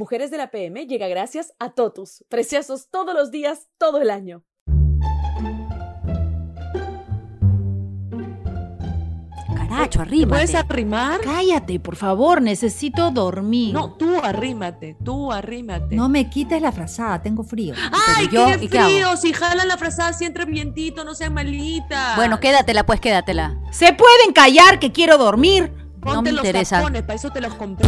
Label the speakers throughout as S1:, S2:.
S1: Mujeres de la PM llega gracias a Totus, preciosos todos los días, todo el año.
S2: Caracho, arrímate.
S3: ¿Puedes arrimar?
S4: Cállate, por favor, necesito dormir.
S3: No, tú arrímate, tú arrímate.
S5: No me quites la frazada, tengo frío.
S3: ¡Ay,
S2: Pero yo,
S3: qué
S2: ¿y qué hago?
S3: frío! Si jalan la frazada, si entra vientito, no seas malita.
S2: Bueno, quédatela, pues quédatela.
S4: ¿Se pueden callar que quiero dormir?
S3: Ponte
S2: no me
S3: los
S2: interesa.
S3: tapones, para eso te los compré.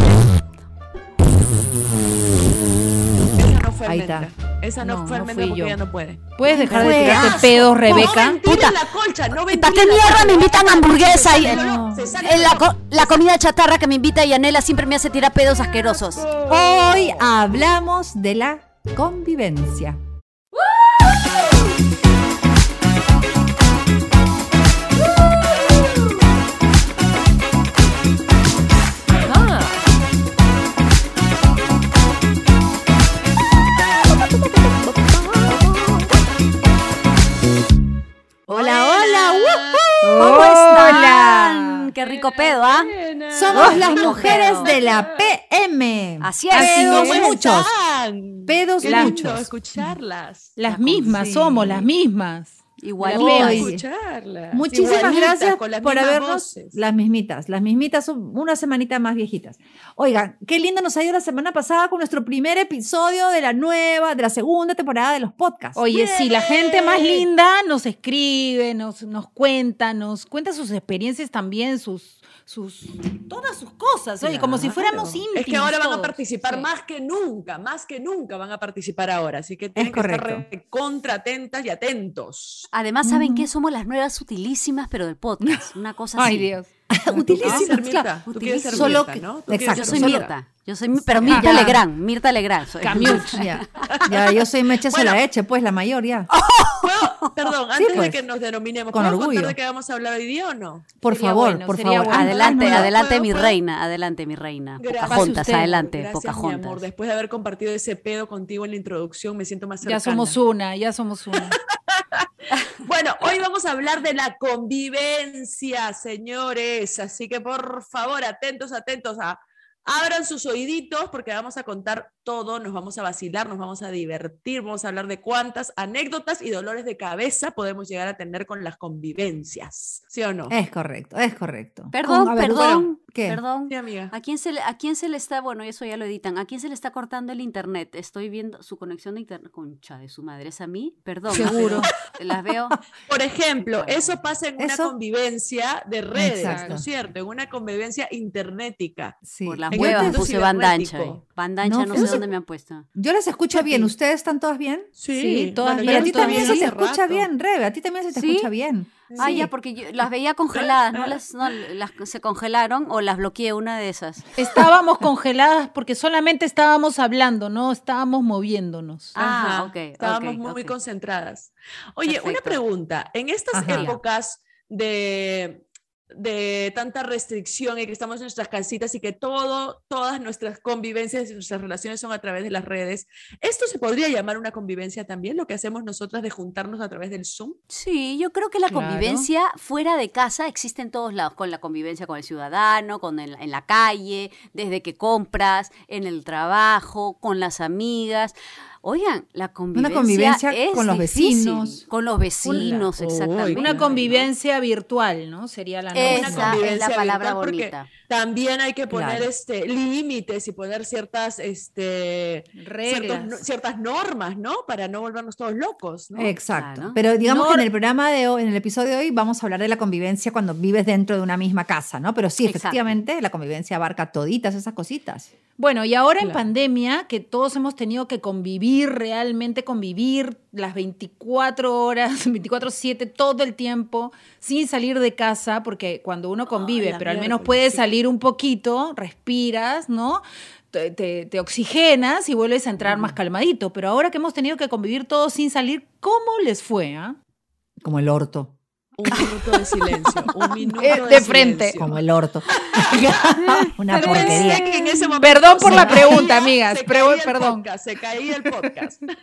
S5: Ahí
S3: almendra. Esa no,
S4: No,
S3: fue
S4: no
S3: porque
S4: yo.
S3: ella no puede.
S4: ¿Puedes dejar de tirarte
S5: asco.
S4: pedos, Rebeca?
S3: No
S2: Puta.
S3: la colcha, no
S2: ¿Para qué mierda me invitan hamburguesa y co- la comida chatarra que me invita Yanela siempre me hace tirar pedos asquerosos?
S5: Hoy hablamos de la convivencia.
S2: Rico pedo, ¿ah?
S5: Somos las
S2: rico
S5: mujeres
S2: pedo.
S5: de la PM.
S2: Así es.
S5: Así
S3: ¿Cómo
S5: somos muchos. Pedos
S3: Qué
S5: muchos.
S3: escucharlas.
S4: Las mismas somos, las mismas.
S2: Igual.
S5: Hoy.
S3: escucharlas.
S5: Muchísimas gracias
S3: con las
S5: por habernos,
S3: voces.
S5: las mismitas, las mismitas son una semanita más viejitas. Oigan, qué lindo nos ha ido la semana pasada con nuestro primer episodio de la nueva, de la segunda temporada de los podcasts.
S4: Oye, sí, la gente más linda nos escribe, nos, nos cuenta, nos cuenta sus experiencias también, sus, sus, todas sus cosas, oye, como si fuéramos
S5: Claro.
S4: íntimos.
S3: Es que ahora van a participar
S4: Sí.
S3: más que nunca, más que nunca van a participar ahora. Así que tienen que
S5: correcto.
S3: estar contra atentas y atentos.
S2: Además, ¿saben
S5: Ujú.
S2: qué? Somos las nuevas utilísimas, pero del podcast. Una cosa así.
S4: Ay, Dios.
S3: ¿Tú quieres
S5: Utilísimas,
S3: ser
S5: claro.
S3: Ser
S5: Solo que- exacto,
S2: Yo soy Mirta. Yo soy, pero Mirta
S5: Ya.
S2: Legrand. Mirta Legrand. soy.
S5: Ya, ya, yo soy Meche
S3: Bueno.
S5: Solaeche, pues la mayor ya.
S3: ¿Puedo- Perdón,
S5: Sí,
S3: antes
S5: pues.
S3: de que nos denominemos,
S5: Con
S3: ¿puedo
S5: orgullo.
S3: contar de qué vamos a hablar hoy día o no?
S5: Por
S4: Sería
S5: favor,
S4: bueno,
S5: por favor.
S4: bueno.
S2: Adelante,
S5: no,
S2: adelante,
S3: ¿puedo,
S2: mi
S3: puedo?
S2: reina. Adelante, mi reina.
S3: Gracias.
S2: Pocahontas,
S4: usted.
S2: adelante,
S3: Gracias, mi amor. Después de haber compartido ese pedo contigo en la introducción, me siento más cercana.
S4: Ya somos una, ya somos una.
S3: Bueno, hoy vamos a hablar de la convivencia, señores. Así que por favor, atentos, atentos a. Abran sus oíditos porque vamos a contar todo, nos vamos a vacilar, nos vamos a divertir, vamos a hablar de cuántas anécdotas y dolores de cabeza podemos llegar a tener con las convivencias. ¿Sí o no?
S5: Es correcto, es correcto.
S2: Perdón,
S5: ver,
S2: perdón,
S5: bueno, ¿qué?
S2: perdón.
S3: Sí, amiga.
S2: ¿A quién, se le, ¿A quién se le está, bueno, eso ya lo editan, ¿a quién se le está cortando el internet? Estoy viendo su conexión de internet, concha de su madre, ¿es a mí? Perdón.
S4: Seguro.
S2: pero Las veo.
S3: Por ejemplo,
S2: Bueno.
S3: eso pasa en una
S5: Eso-
S3: convivencia de redes,
S5: Exacto.
S3: ¿no es cierto? En una convivencia internética.
S5: Sí.
S2: Por las Puse banda ancha. Banda
S5: No,
S2: sé dónde me han puesto.
S5: Yo las escucho bien. ¿Ustedes están todas bien?
S4: Sí, todas
S3: bueno,
S4: bien,
S5: Pero a ti
S4: todas
S5: también se te escucha bien, Rebe. A ti también se te
S2: ¿Sí?
S5: escucha bien.
S2: Ah,
S5: Sí.
S2: ya, porque yo las veía congeladas, ¿no? Las, no, las se congelaron o las bloqueé una de esas.
S4: Estábamos congeladas porque solamente estábamos hablando, no estábamos moviéndonos.
S2: Ah,
S3: Ajá,
S2: ok,
S3: Estábamos muy, muy concentradas. Oye, una pregunta. En estas
S5: Ajá.
S3: épocas de, de tanta restricción y que estamos en nuestras casitas y que todo, todas nuestras convivencias y nuestras relaciones son a través de las redes, ¿esto se podría llamar una convivencia también? Lo que hacemos nosotras de juntarnos a través del Zoom.
S2: Sí, yo creo que la
S4: Claro.
S2: convivencia fuera de casa existe en todos lados, con la convivencia con el ciudadano, con el- en la calle, desde que compras, en el trabajo, con las amigas. Oigan, la convivencia,
S5: convivencia
S2: es
S5: con los
S2: difícil.
S5: vecinos.
S2: Con los vecinos, exactamente.
S4: Una convivencia virtual, ¿no? Sería la
S2: Esa
S4: nuestra.
S2: es la
S3: convivencia
S2: palabra
S3: porque
S2: bonita.
S3: También hay que poner
S5: Claro.
S3: este, límites y poner ciertas, este, ciertos
S4: Reglas.
S3: no- ciertas normas, ¿no? Para no volvernos todos locos, ¿no?
S5: Exacto.
S2: Claro.
S5: Pero digamos que en el programa de hoy, en el episodio de hoy, vamos a hablar de la convivencia cuando vives dentro de una misma casa, ¿no? Pero sí,
S2: Exacto.
S5: efectivamente, la convivencia abarca toditas esas cositas.
S4: Bueno, y ahora en pandemia, que todos hemos tenido que convivir, realmente convivir las 24 horas, 24/7, todo el tiempo, sin salir de casa, porque cuando uno convive, pero al menos puedes
S3: sí.
S4: salir un poquito, respiras, ¿no? Te, te- te oxigenas y vuelves a entrar más calmadito. Pero ahora que hemos tenido que convivir todos sin salir, ¿cómo les fue? ah?
S5: Como el orto.
S3: Un minuto de silencio. Un minuto
S4: Eh,
S3: de,
S4: de frente.
S3: silencio.
S5: Como el orto. una
S3: Pero
S5: porquería.
S3: que en ese momento
S4: Perdón por la
S3: caía-
S4: pregunta, amigas,
S3: se
S4: pero-
S3: caía el
S4: perdón.
S3: podcast, se caía el podcast.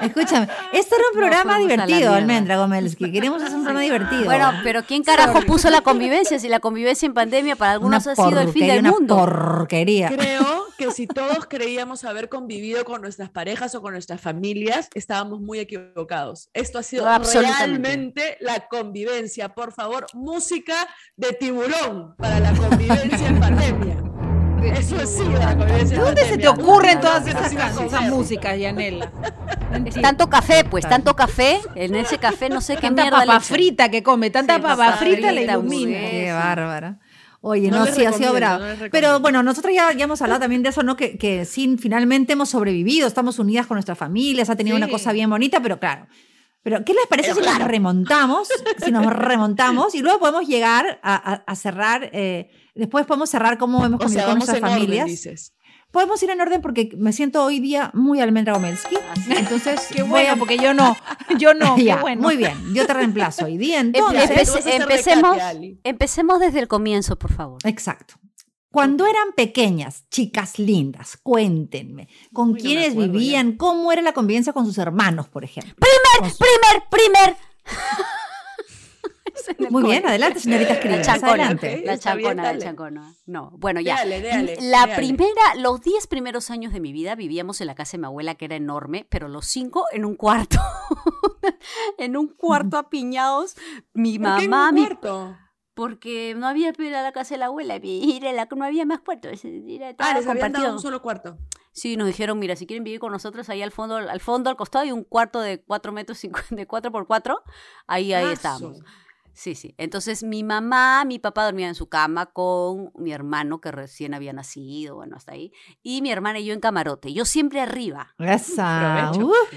S5: Escúchame, este era un programa divertido. Almendra Gomelski. Queremos hacer un programa divertido.
S2: Bueno, pero ¿quién carajo puso la convivencia? Si la convivencia en pandemia para algunos
S5: Una
S2: ha sido el fin del
S5: una
S2: mundo.
S5: porquería.
S3: Creo que si todos creíamos haber convivido con nuestras parejas o con nuestras familias, estábamos muy equivocados. Esto ha sido
S2: No,
S3: realmente la convivencia. Por favor, música de tiburón para la convivencia en pandemia. Eso ha sido la convivencia en
S4: ¿Dónde se te
S3: pandemia.
S4: ocurren todas esas, músicas, Yanela?
S2: Es tanto café, pues, tanto café. En ese café no sé qué
S4: Tanta
S2: mierda le
S4: papa frita que come, tanta
S2: Sí,
S4: papa frita le ilumina.
S2: hamburguesa.
S5: Qué bárbara. Oye,
S3: No
S5: sí, ha sido bravo.
S3: no.
S5: Pero bueno, nosotros ya, ya hemos hablado también de eso, ¿no? Que, que sí, finalmente hemos sobrevivido, estamos unidas con nuestras familias, ha tenido una
S4: Sí.
S5: cosa bien bonita, pero claro. Pero, ¿qué les parece si nos remontamos? Si nos remontamos y luego podemos llegar a, a- a cerrar, eh, después podemos cerrar cómo hemos
S3: O
S5: convivido
S3: sea,
S5: con
S3: vamos
S5: nuestras
S3: en orden,
S5: familias.
S3: dices.
S5: Podemos ir en orden porque me siento hoy día muy almendra Gomelski. Entonces,
S4: Qué
S5: voy
S4: bueno,
S5: a-
S4: porque yo no, yo no, qué
S5: Ya,
S4: bueno.
S5: Muy bien, yo te reemplazo hoy día. Entonces,
S2: empe- empecemos, empecemos desde el comienzo, por favor.
S5: Exacto. Cuando eran pequeñas, chicas lindas, cuéntenme, ¿con
S3: Uy, no
S5: quiénes
S3: ya.
S5: vivían? ¿Cómo era la convivencia con sus hermanos, por ejemplo?
S2: Primer, primer, primer.
S5: Muy bien, adelante, señorita
S2: La
S5: Escribas,
S2: chancona,
S5: adelante.
S2: La
S3: está bien,
S2: chancona, la chancona. No, bueno, ya.
S3: Dale, dale,
S2: la
S3: dale.
S2: primera, los 10 primeros años de mi vida vivíamos en la casa de mi abuela, que era enorme, pero los cinco en un cuarto. en un cuarto apiñados. Mi
S3: ¿Por qué en
S2: mamá,
S3: un
S2: mi
S3: cuarto?
S2: Porque no había pero la casa de la abuela, y era la, no había más cuartos, era
S3: Ah, les habían dado un solo cuarto.
S2: Sí, nos dijeron, mira, si quieren vivir con nosotros, ahí al fondo, al fondo, al costado, hay un cuarto de 4 metros, cincu- de 4 por 4, ahí, ahí
S3: Mazo.
S2: estábamos. Sí, sí. Entonces mi mamá, mi papá dormían en su cama con mi hermano que recién había nacido, bueno, hasta ahí, y mi hermana y yo en camarote. Yo siempre arriba.
S5: Esa.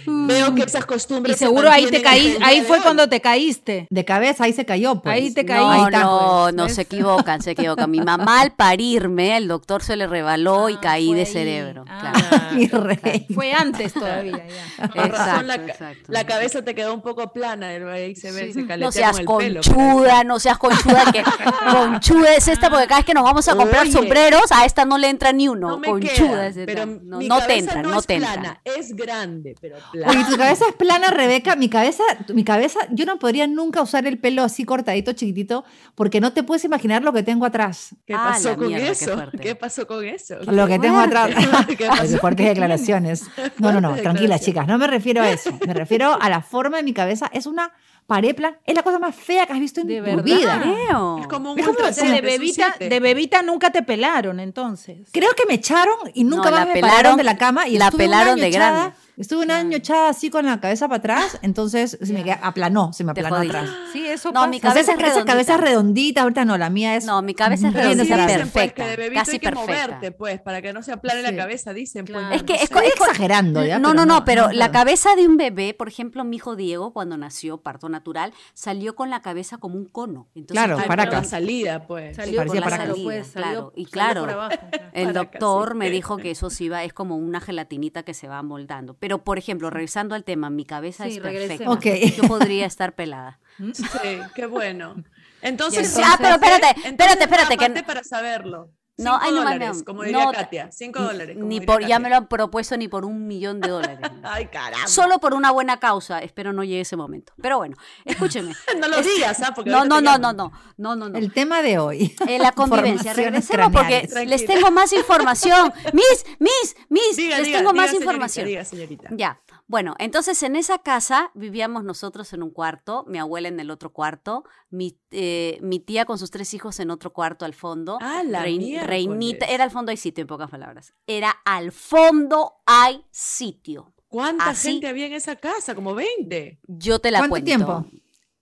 S3: Veo que esas costumbres.
S4: Y
S3: se
S4: seguro ahí te caí, ahí fue cuando te caíste.
S5: de cabeza, ahí se cayó, pues.
S4: Ahí te
S2: No,
S4: caíste.
S5: Ahí está,
S2: no,
S4: pues,
S2: no,
S4: ¿ves?
S2: se equivocan, se equivocan. Mi mamá al parirme, el doctor se le rebaló y
S4: Ah,
S2: caí de
S4: ahí.
S2: cerebro.
S4: Ah.
S2: claro.
S5: Mi rey.
S4: Fue antes todavía. ya.
S3: Con razón, la,
S2: Exacto,
S3: la cabeza te quedó un poco plana, ahí se ve,
S4: Sí.
S3: se
S2: No seas
S3: con el pelo.
S2: Conchuda, no seas conchuda, que conchuda es esta, porque cada vez que nos vamos a comprar
S3: Oye.
S2: sombreros, a esta no le entra ni uno.
S3: No me
S2: conchuda
S3: queda,
S2: es esta.
S3: pero
S2: no,
S3: mi
S2: no te entran,
S3: no,
S2: no
S3: es
S2: te
S3: plana, es grande, pero plana.
S5: Oye, tu cabeza es plana, Rebeca. Mi cabeza, mi cabeza, yo no podría nunca usar el pelo así cortadito, chiquitito, porque no te puedes imaginar lo que tengo atrás.
S3: ¿Qué
S2: Ah,
S3: pasó
S2: la
S3: con
S2: mierda,
S3: eso? ¿Qué pasó con eso?
S5: Lo que tengo atrás.
S3: ¿Qué pasó?
S5: fuertes declaraciones. No, no, no, tranquilas, chicas. No me refiero a eso. Me refiero a la forma de mi cabeza. Es una pared plan. Es la cosa más fea que has visto en
S4: ¿De
S5: tu
S4: verdad?
S5: vida.
S2: Creo.
S3: Es como un
S5: Es como
S4: de bebita, de bebita nunca te pelaron, entonces.
S5: Creo que me echaron y nunca
S2: No,
S5: más
S2: la
S5: me
S2: pelaron-
S5: de la cama y
S2: la pelaron de
S5: echada-
S2: grande.
S5: Estuve un año echada así con la cabeza para atrás, entonces se me queda- aplanó, se me aplanó atrás.
S4: Sí, eso
S2: No,
S4: pasa.
S2: mi cabeza
S5: esa,
S2: es redondita.
S5: cabeza redondita, ahorita no, la mía es.
S2: No, mi cabeza es redondita,
S3: dicen,
S5: desarrollada.
S3: pues,
S2: perfecta,
S3: que de
S2: casi
S3: hay que
S2: perfecta.
S3: moverte, pues, para que no se aplane
S5: Sí.
S3: la cabeza, dicen. Pues,
S4: Claro.
S2: Es que es,
S3: sé.
S5: exagerando, ¿ya?
S2: No, no, no, pero la cabeza de un bebé, por ejemplo, mi hijo Diego, cuando nació, parto natural, salió con la cabeza como un cono. Entonces,
S5: Claro, para acá.
S3: la salida, pues.
S4: Salió
S5: parecía
S4: por la salida, pues,
S2: Claro, y claro.
S4: abajo.
S2: El doctor me dijo que eso sí va, es como una gelatinita que se va moldando. Pero, por ejemplo, regresando al tema, mi cabeza
S4: Sí,
S2: es perfecta.
S4: regresemos.
S5: Ok.
S2: Yo podría estar pelada.
S3: Sí, qué bueno. Entonces,
S2: Ya, ah, pero espérate,
S3: entonces,
S2: espérate, espérate, que-
S3: para saberlo.
S2: No,
S3: Cinco
S2: ay, no,
S3: dólares,
S2: no,
S3: como diría
S2: no,
S3: Katia. Cinco dólares. como
S2: Ni
S3: diría
S2: por, ya me lo han propuesto ni por un millón de dólares.
S3: Ay, caramba.
S2: Solo por una buena causa. Espero no llegue ese momento. Pero bueno, escúcheme.
S3: No lo digas, ¿ah? Porque
S2: No, no, no, no, no, no, no, no.
S5: El tema de hoy.
S2: Eh, la convivencia. Regresemos porque les tengo más información. Miss, miss, miss,
S3: Diga,
S2: les
S3: diga,
S2: tengo
S3: diga,
S2: más
S3: señorita,
S2: información.
S3: Diga, señorita.
S2: Ya, bueno, entonces en esa casa vivíamos nosotros en un cuarto, mi abuela en el otro cuarto, mi, eh, mi tía con sus tres hijos en otro cuarto al fondo.
S3: Ah, la
S2: Rein-. Reinita, era al fondo hay sitio, en pocas palabras. Era al fondo hay sitio.
S3: ¿Cuánta
S2: Así-
S3: gente había en esa casa? Como 20.
S2: Yo te la
S5: ¿Cuánto
S2: cuento.
S5: tiempo?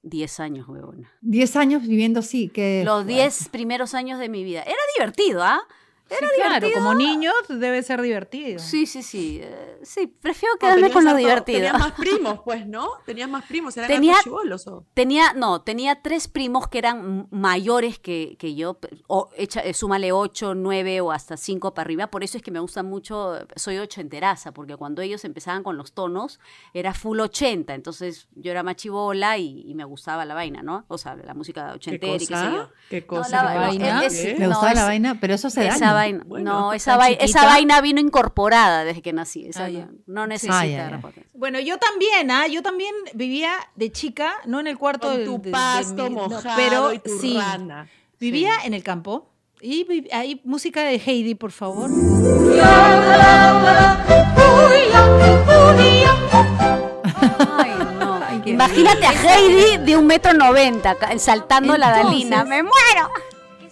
S2: Diez años, huevona.
S5: Diez años viviendo así, que.
S2: Los diez primeros años de mi vida. Era divertido, ¿ah?
S4: Sí, claro, como niños debe ser divertido.
S2: Sí, sí, sí. eh, sí, prefiero
S3: No,
S2: quedarme con lo divertido.
S3: Tenías más primos, pues, ¿no? Tenías más primos, eran
S2: Tenía-
S3: hartos chibolos, ¿o?
S2: Tenía, no, tenía tres primos que eran mayores que, que yo, o echa, eh, súmale ocho, nueve o hasta cinco para arriba, por eso es que me gusta mucho, soy ochenteraza, porque cuando ellos empezaban con los tonos, era full ochenta, entonces yo era machibola y, y me gustaba la vaina, ¿no? O sea, la música
S3: ¿Qué
S2: ochentera y qué sé yo.
S3: cosa? ¿Qué cosa?
S2: la
S3: ¿Qué
S4: vaina?
S3: cosa?
S2: es-
S3: ¿Qué?
S5: Me
S2: No,
S5: gustaba la vaina, pero eso se daña.
S2: Vaina,
S3: Bueno,
S2: no, esa, vai- esa
S4: chiquita.
S2: vaina vino incorporada desde que nací. esa
S4: Ah, ya
S2: no necesita
S5: Ah, ya, ya.
S2: repotencia.
S4: Bueno, yo también, ¿ah? Yo también vivía de chica, no en el cuarto
S3: Con tu
S4: de- de
S3: pasto
S4: no,
S3: mojado
S4: pero
S3: y tu
S4: sí,
S3: rana.
S4: vivía en el campo. Y hay música de Heidi, por favor.
S2: Ay, no. Imagínate a Heidi de un metro noventa saltando la Dalina. ¡Me muero!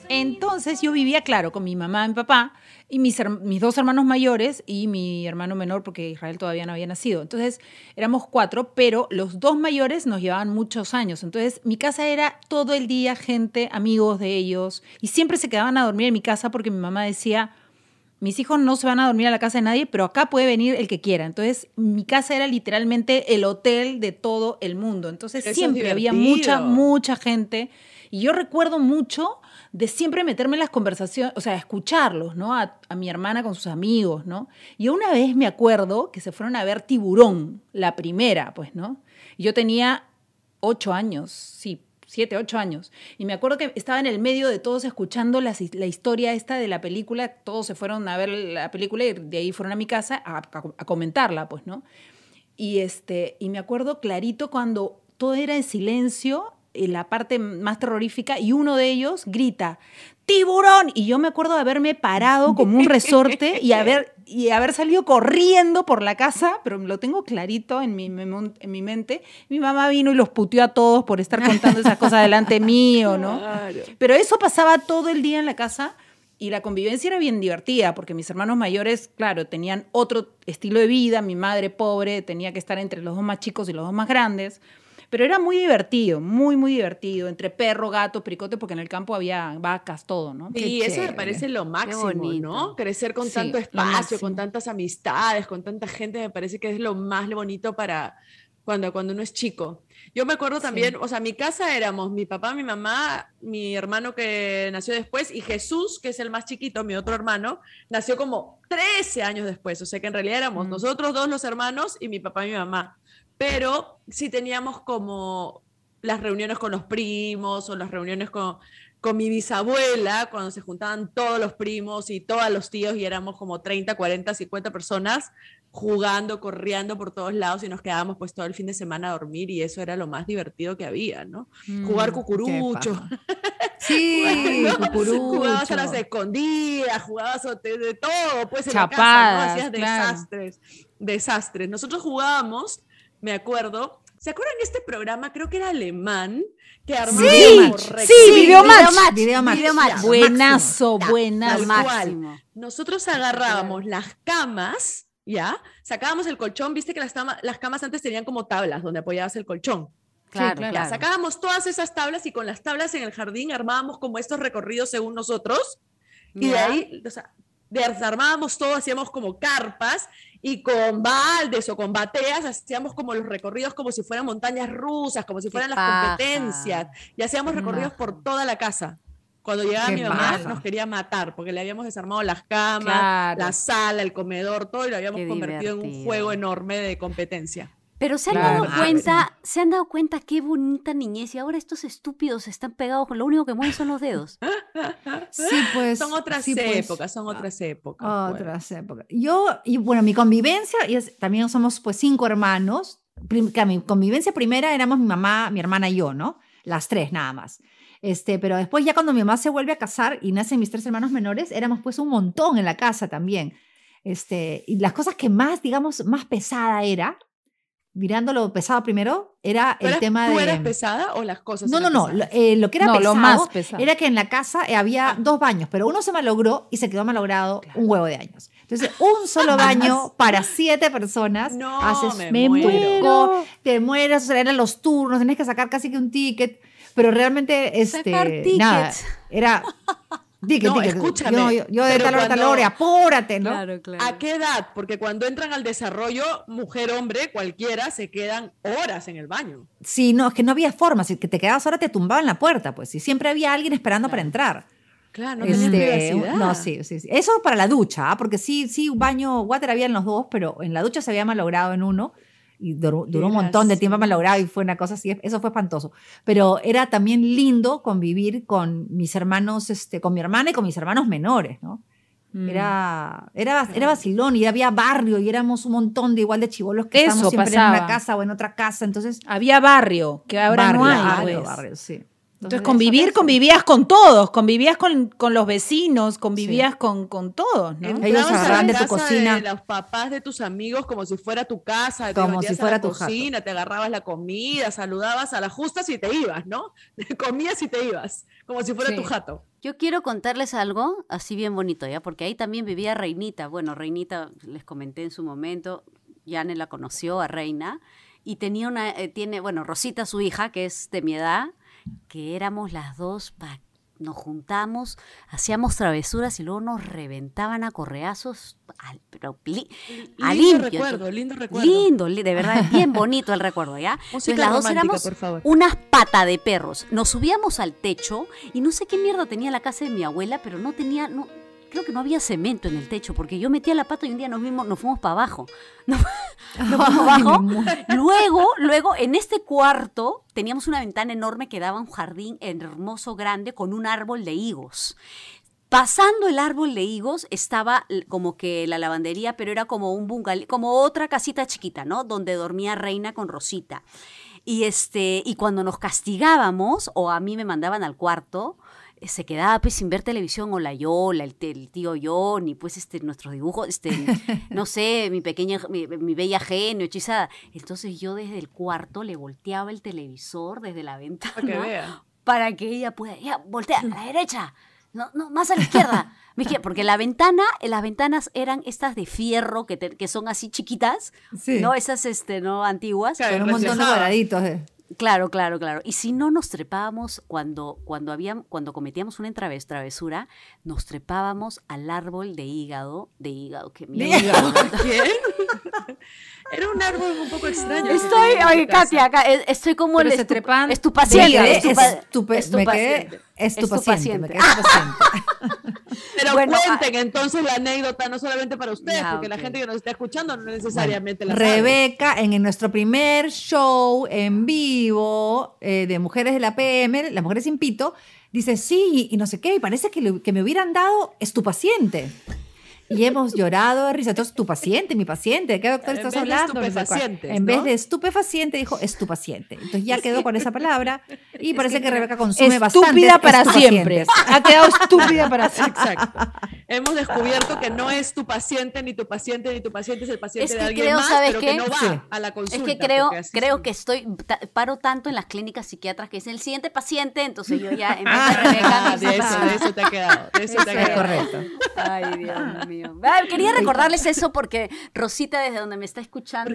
S4: Entonces yo vivía, claro, con mi mamá y mi papá y mis, dos hermanos mayores y mi hermano menor, porque Israel todavía no había nacido. Entonces éramos cuatro, pero los dos mayores nos llevaban muchos años. Entonces mi casa era todo el día gente, amigos de ellos, y siempre se quedaban a dormir en mi casa porque mi mamá decía, mis hijos no se van a dormir a la casa de nadie, pero acá puede venir el que quiera. Entonces, mi casa era literalmente el hotel de todo el mundo. Entonces,
S3: Eso
S4: siempre había mucha, mucha gente. Y yo recuerdo mucho de siempre meterme en las conversaciones, o sea, escucharlos, ¿no? A, mi hermana con sus amigos, ¿no? Y una vez me acuerdo que se fueron a ver Tiburón, la primera, pues, ¿no? Yo tenía ocho años, sí, siete, ocho años. Y me acuerdo que estaba en el medio de todos escuchando la, historia esta de la película. Todos se fueron a ver la película y de ahí fueron a mi casa a, a- comentarla, pues, ¿no? Y, este, y me acuerdo clarito cuando todo era en silencio, en la parte más terrorífica, y uno de ellos grita, ¡Tiburón! Y yo me acuerdo de haberme parado como un resorte y haber, y haber salido corriendo por la casa, pero lo tengo clarito en mi, en mi mente. Mi mamá vino y los puteó a todos por estar contando esas cosas delante mío, ¿no?
S3: Claro.
S4: Pero eso pasaba todo el día en la casa y la convivencia era bien divertida porque mis hermanos mayores, claro, tenían otro estilo de vida, mi madre pobre tenía que estar entre los dos más chicos y los dos más grandes, pero era muy divertido, muy, muy divertido, entre perro, gato, pericote, porque en el campo había vacas, todo, ¿no?
S3: Y eso me parece lo máximo. ¿no? Crecer con
S4: Sí,
S3: tanto espacio, con tantas amistades, con tanta gente, me parece que es lo más bonito para cuando, cuando uno es chico. Yo me acuerdo también, o sea, mi casa éramos mi papá, mi mamá, mi hermano que nació después y Jesús, que es el más chiquito, mi otro hermano, nació como 13 años después. O sea que en realidad éramos
S4: Mm.
S3: nosotros dos los hermanos y mi papá y mi mamá. Pero sí teníamos como las reuniones con los primos o las reuniones con, con mi bisabuela, cuando se juntaban todos los primos y todos los tíos y éramos como 30, 40, 50 personas jugando, corriendo por todos lados y nos quedábamos pues todo el fin de semana a dormir y eso era lo más divertido que había, ¿no? Jugar
S4: Mm,
S3: cucurucho.
S5: Sí,
S3: Jugabas a las
S5: cucurucho.
S3: escondidas, jugabas de, todo, pues en la casa, ¿no?
S4: Chapadas,
S3: Hacías
S4: claro.
S3: desastres, desastres. Nosotros jugábamos, me acuerdo, ¿se acuerdan de este programa? Creo que era alemán, que armaba
S5: Videomatch.
S3: como
S5: Sí,
S3: recreos.
S4: Videomatch.
S5: Videomatch.
S3: Videomatch.
S5: Ya,
S4: Buenazo,
S3: Ya,
S4: buenazo.
S3: tal cual.
S2: máximo.
S3: Nosotros agarrábamos las camas, ¿ya? Sacábamos el colchón, viste que las, las camas antes tenían como tablas donde apoyabas el colchón.
S2: Claro,
S4: claro.
S3: Ya, sacábamos todas esas tablas y con las tablas en el jardín armábamos como estos recorridos según nosotros. Y de ahí, o sea, desarmábamos todo, hacíamos como carpas y con baldes o con bateas hacíamos como los recorridos como si fueran montañas rusas, como si fueran las
S2: paja.
S3: competencias. Y hacíamos recorridos por toda la casa. Cuando llegaba
S5: Qué
S3: mi mamá
S5: paja.
S3: nos quería matar porque le habíamos desarmado las camas,
S4: Claro.
S3: la sala, el comedor, todo y lo habíamos
S2: Qué
S3: convertido en un juego enorme de competencia.
S2: Pero se han
S4: Claro.
S2: dado cuenta, se han dado cuenta qué bonita niñez y ahora estos estúpidos están pegados con lo único que mueven son los dedos.
S5: Sí, pues.
S3: Son otras
S5: sí, pues.
S3: épocas, son otras épocas. pues.
S5: Otras épocas. Yo, y bueno, mi convivencia, y es- también somos pues cinco hermanos. Prim- que mi convivencia primera éramos mi mamá, mi hermana y yo, ¿no? Las tres nada más. Este, pero después ya cuando mi mamá se vuelve a casar y nacen mis tres hermanos menores, éramos pues un montón en la casa también. Este, y las cosas que más, digamos, más pesada era, mirándolo pesado primero, era
S3: ¿Tú
S5: el tema
S3: ¿Tú
S5: de...
S3: eras pesada o las cosas?
S5: No, no,
S3: eran
S5: no.
S3: pesadas?
S5: Lo, eh, lo que era
S4: No, lo
S5: pesado,
S4: más pesado.
S5: era que en la casa eh, había
S3: Ah.
S5: dos baños, pero uno se malogró y se quedó malogrado un huevo de años. Entonces, un solo baño para siete personas.
S3: No,
S5: haces
S3: me
S4: Me
S3: muero.
S5: te mueres, o sea, eran los turnos, tenés que sacar casi que un ticket, pero realmente, este, nada, era ticket,
S3: No,
S5: ticket.
S3: escúchame,
S5: Yo, yo, yo de
S3: pero
S5: tal hora a tal
S3: cuando-
S5: hora, apúrate, ¿no?
S2: Claro, claro.
S3: ¿A qué edad? Porque cuando entran al desarrollo, mujer, hombre, cualquiera, se quedan horas en el baño.
S5: Sí, no, es que no había forma, si que te quedabas ahora te tumbaban la puerta, pues, y siempre había alguien esperando para entrar.
S3: Claro, no
S5: Este,
S3: privacidad.
S5: no, sí, sí, sí. Eso para la ducha, ¿ah? porque sí, sí, un baño, water había en los dos, pero en la ducha se había malogrado en uno y duró, duró un montón de tiempo
S3: lástima.
S5: malogrado y fue una cosa así, eso fue espantoso. Pero era también lindo convivir con mis hermanos, este, con mi hermana y con mis hermanos menores, ¿no?
S4: Mm.
S5: Era, era, era vacilón y había barrio y éramos un montón de igual de chivolos que
S4: Eso
S5: estábamos siempre en
S4: pasaba.
S5: una casa o en otra casa. Entonces,
S4: Había barrio, que ahora no hay.
S5: barrio,
S4: pues.
S5: barrio, sí.
S4: Entonces, convivir, convivías con todos, convivías con, con los vecinos, convivías con, con todos, ¿no?
S5: Ellos
S3: a
S5: agarraban de tu cocina.
S3: De los papás de tus amigos como si fuera tu casa, te
S5: Como
S3: metías
S5: si
S3: a
S5: fuera
S3: la
S5: tu jato.
S3: cocina, te agarrabas la comida, saludabas a las justas y te ibas, ¿no? Comías y te ibas, como si fuera
S5: Sí.
S3: tu jato.
S2: Yo quiero contarles algo así bien bonito, ¿ya? Porque ahí también vivía Reinita. Bueno, Reinita, les comenté en su momento, Yane la conoció a Reina, y tenía una, eh, tiene, bueno, Rosita, su hija, que es de mi edad, que éramos las dos, pa- nos juntamos, hacíamos travesuras y luego nos reventaban a correazos, al, pero li- a
S3: Lindo
S2: limpio.
S3: recuerdo, lindo recuerdo.
S2: Lindo, li- de verdad, bien bonito el recuerdo, ¿ya?
S3: Música
S2: Entonces las dos éramos
S3: por favor.
S2: unas pata de perros. Nos subíamos al techo y no sé qué mierda tenía la casa de mi abuela, pero no tenía, no, creo que no había cemento en el techo, porque yo metía la pata y un día nos vimos, nos fuimos para abajo. Nos, nos fuimos abajo. Luego, luego, en este cuarto teníamos una ventana enorme que daba un jardín hermoso, grande, con un árbol de higos. Pasando el árbol de higos estaba como que la lavandería, pero era como un bungalí, como otra casita chiquita, ¿no? Donde dormía Reina con Rosita. Y este, y cuando nos castigábamos, o a mí me mandaban al cuarto, se quedaba pues sin ver televisión, o la Yola, el, el tío Johnny, pues este, nuestros dibujos, este, no sé, mi pequeña, mi, mi bella genio, hechizada. Entonces yo desde el cuarto le volteaba el televisor desde la ventana
S3: Para que vea.
S2: para que ella pueda, ya, voltea, a la derecha, no, no, más a la izquierda, porque la ventana, eh, las ventanas eran estas de fierro que, te- que son así chiquitas,
S5: Sí.
S2: no esas este, no antiguas,
S3: Claro,
S5: un montón de cuadraditos. eh.
S2: Claro, claro, claro. Y si no nos trepábamos cuando, cuando, habían, cuando cometíamos una traves- travesura, nos trepábamos al árbol de hígado, de hígado, que mierda.
S3: Era un árbol un poco extraño.
S2: Estoy, oye. Katia, acá, eh, estoy como
S4: Pero
S2: el
S5: estupe- me quedé
S2: estupaciente.
S5: estupaciente. Me quedé
S2: Estupaciente.
S5: estupaciente.
S3: Pero
S2: Bueno,
S3: cuenten entonces la anécdota, no solamente para ustedes, porque la gente que nos está escuchando no necesariamente la sabe.
S5: Rebeca, en, en nuestro primer show en vivo eh, de Mujeres de la PM, Las Mujeres sin Pito, dice, sí, y no sé qué, y parece que, le- que me hubieran dado estupaciente. Y hemos llorado de risa. Entonces, tu paciente, mi paciente, ¿de qué doctor
S3: En
S5: estás
S3: vez de
S5: hablando? No En vez de estupefaciente, dijo estupaciente. Entonces ya quedó con esa palabra y parece que, Rebeca consume bastante.
S4: Estúpida para siempre. Ha quedado estúpida para siempre.
S3: Exacto. Hemos descubierto que no es tu paciente, ni tu paciente, ni tu paciente es el paciente
S2: Es
S3: de
S2: que
S3: alguien
S2: creo,
S3: más,
S2: ¿sabes
S3: pero
S2: qué?
S3: que no va
S5: Sí.
S3: a la
S2: Es
S3: consulta.
S2: que creo, creo
S3: son.
S2: que estoy, paro tanto en las clínicas psiquiatras que dicen el siguiente paciente, entonces yo ya en vez de
S3: Ah,
S2: Rebeca,
S3: de eso, de eso te ha quedado. De eso te ha
S5: Es
S3: quedado.
S5: correcto.
S2: Ay, Dios mío. Quería recordarles eso porque Rosita, desde donde me está escuchando,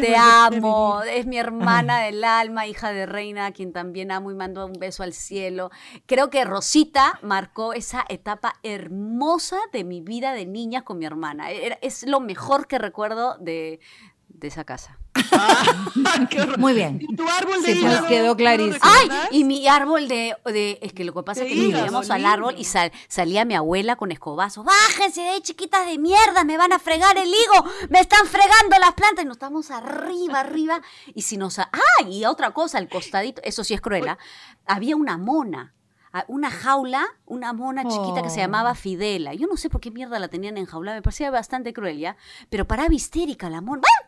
S2: te amo. Es mi hermana del alma, hija de reina, a quien también amo y mando un beso al cielo. Creo que Rosita marcó esa etapa hermosa de mi vida de niña con mi hermana. Era- Es lo mejor que recuerdo de, de esa casa.
S3: Ah, qué.
S5: Muy bien.
S3: ¿Y tu árbol de
S5: Sí, pues,
S4: quedó
S3: ¿no lo
S4: clarísimo.
S2: ¡Ay! Y mi árbol de, de- Es que lo que pasa es que nos subíamos al árbol y sal- salía mi abuela con escobazo. ¡Bájense de ahí, chiquitas de mierda! ¡Me van a fregar el higo! ¡Me están fregando las plantas! Y nos estamos arriba, arriba. Y si nos... ¡Ah! Y otra cosa, al costadito, eso sí es cruel, ¿ah? Había una mona. ah, Una jaula, una mona chiquita que se
S5: Oh.
S2: llamaba Fidela. Yo no sé por qué mierda la tenían enjaulada, me parecía bastante cruel, ¿ya? Pero paraba histérica la mona. ¡Ah!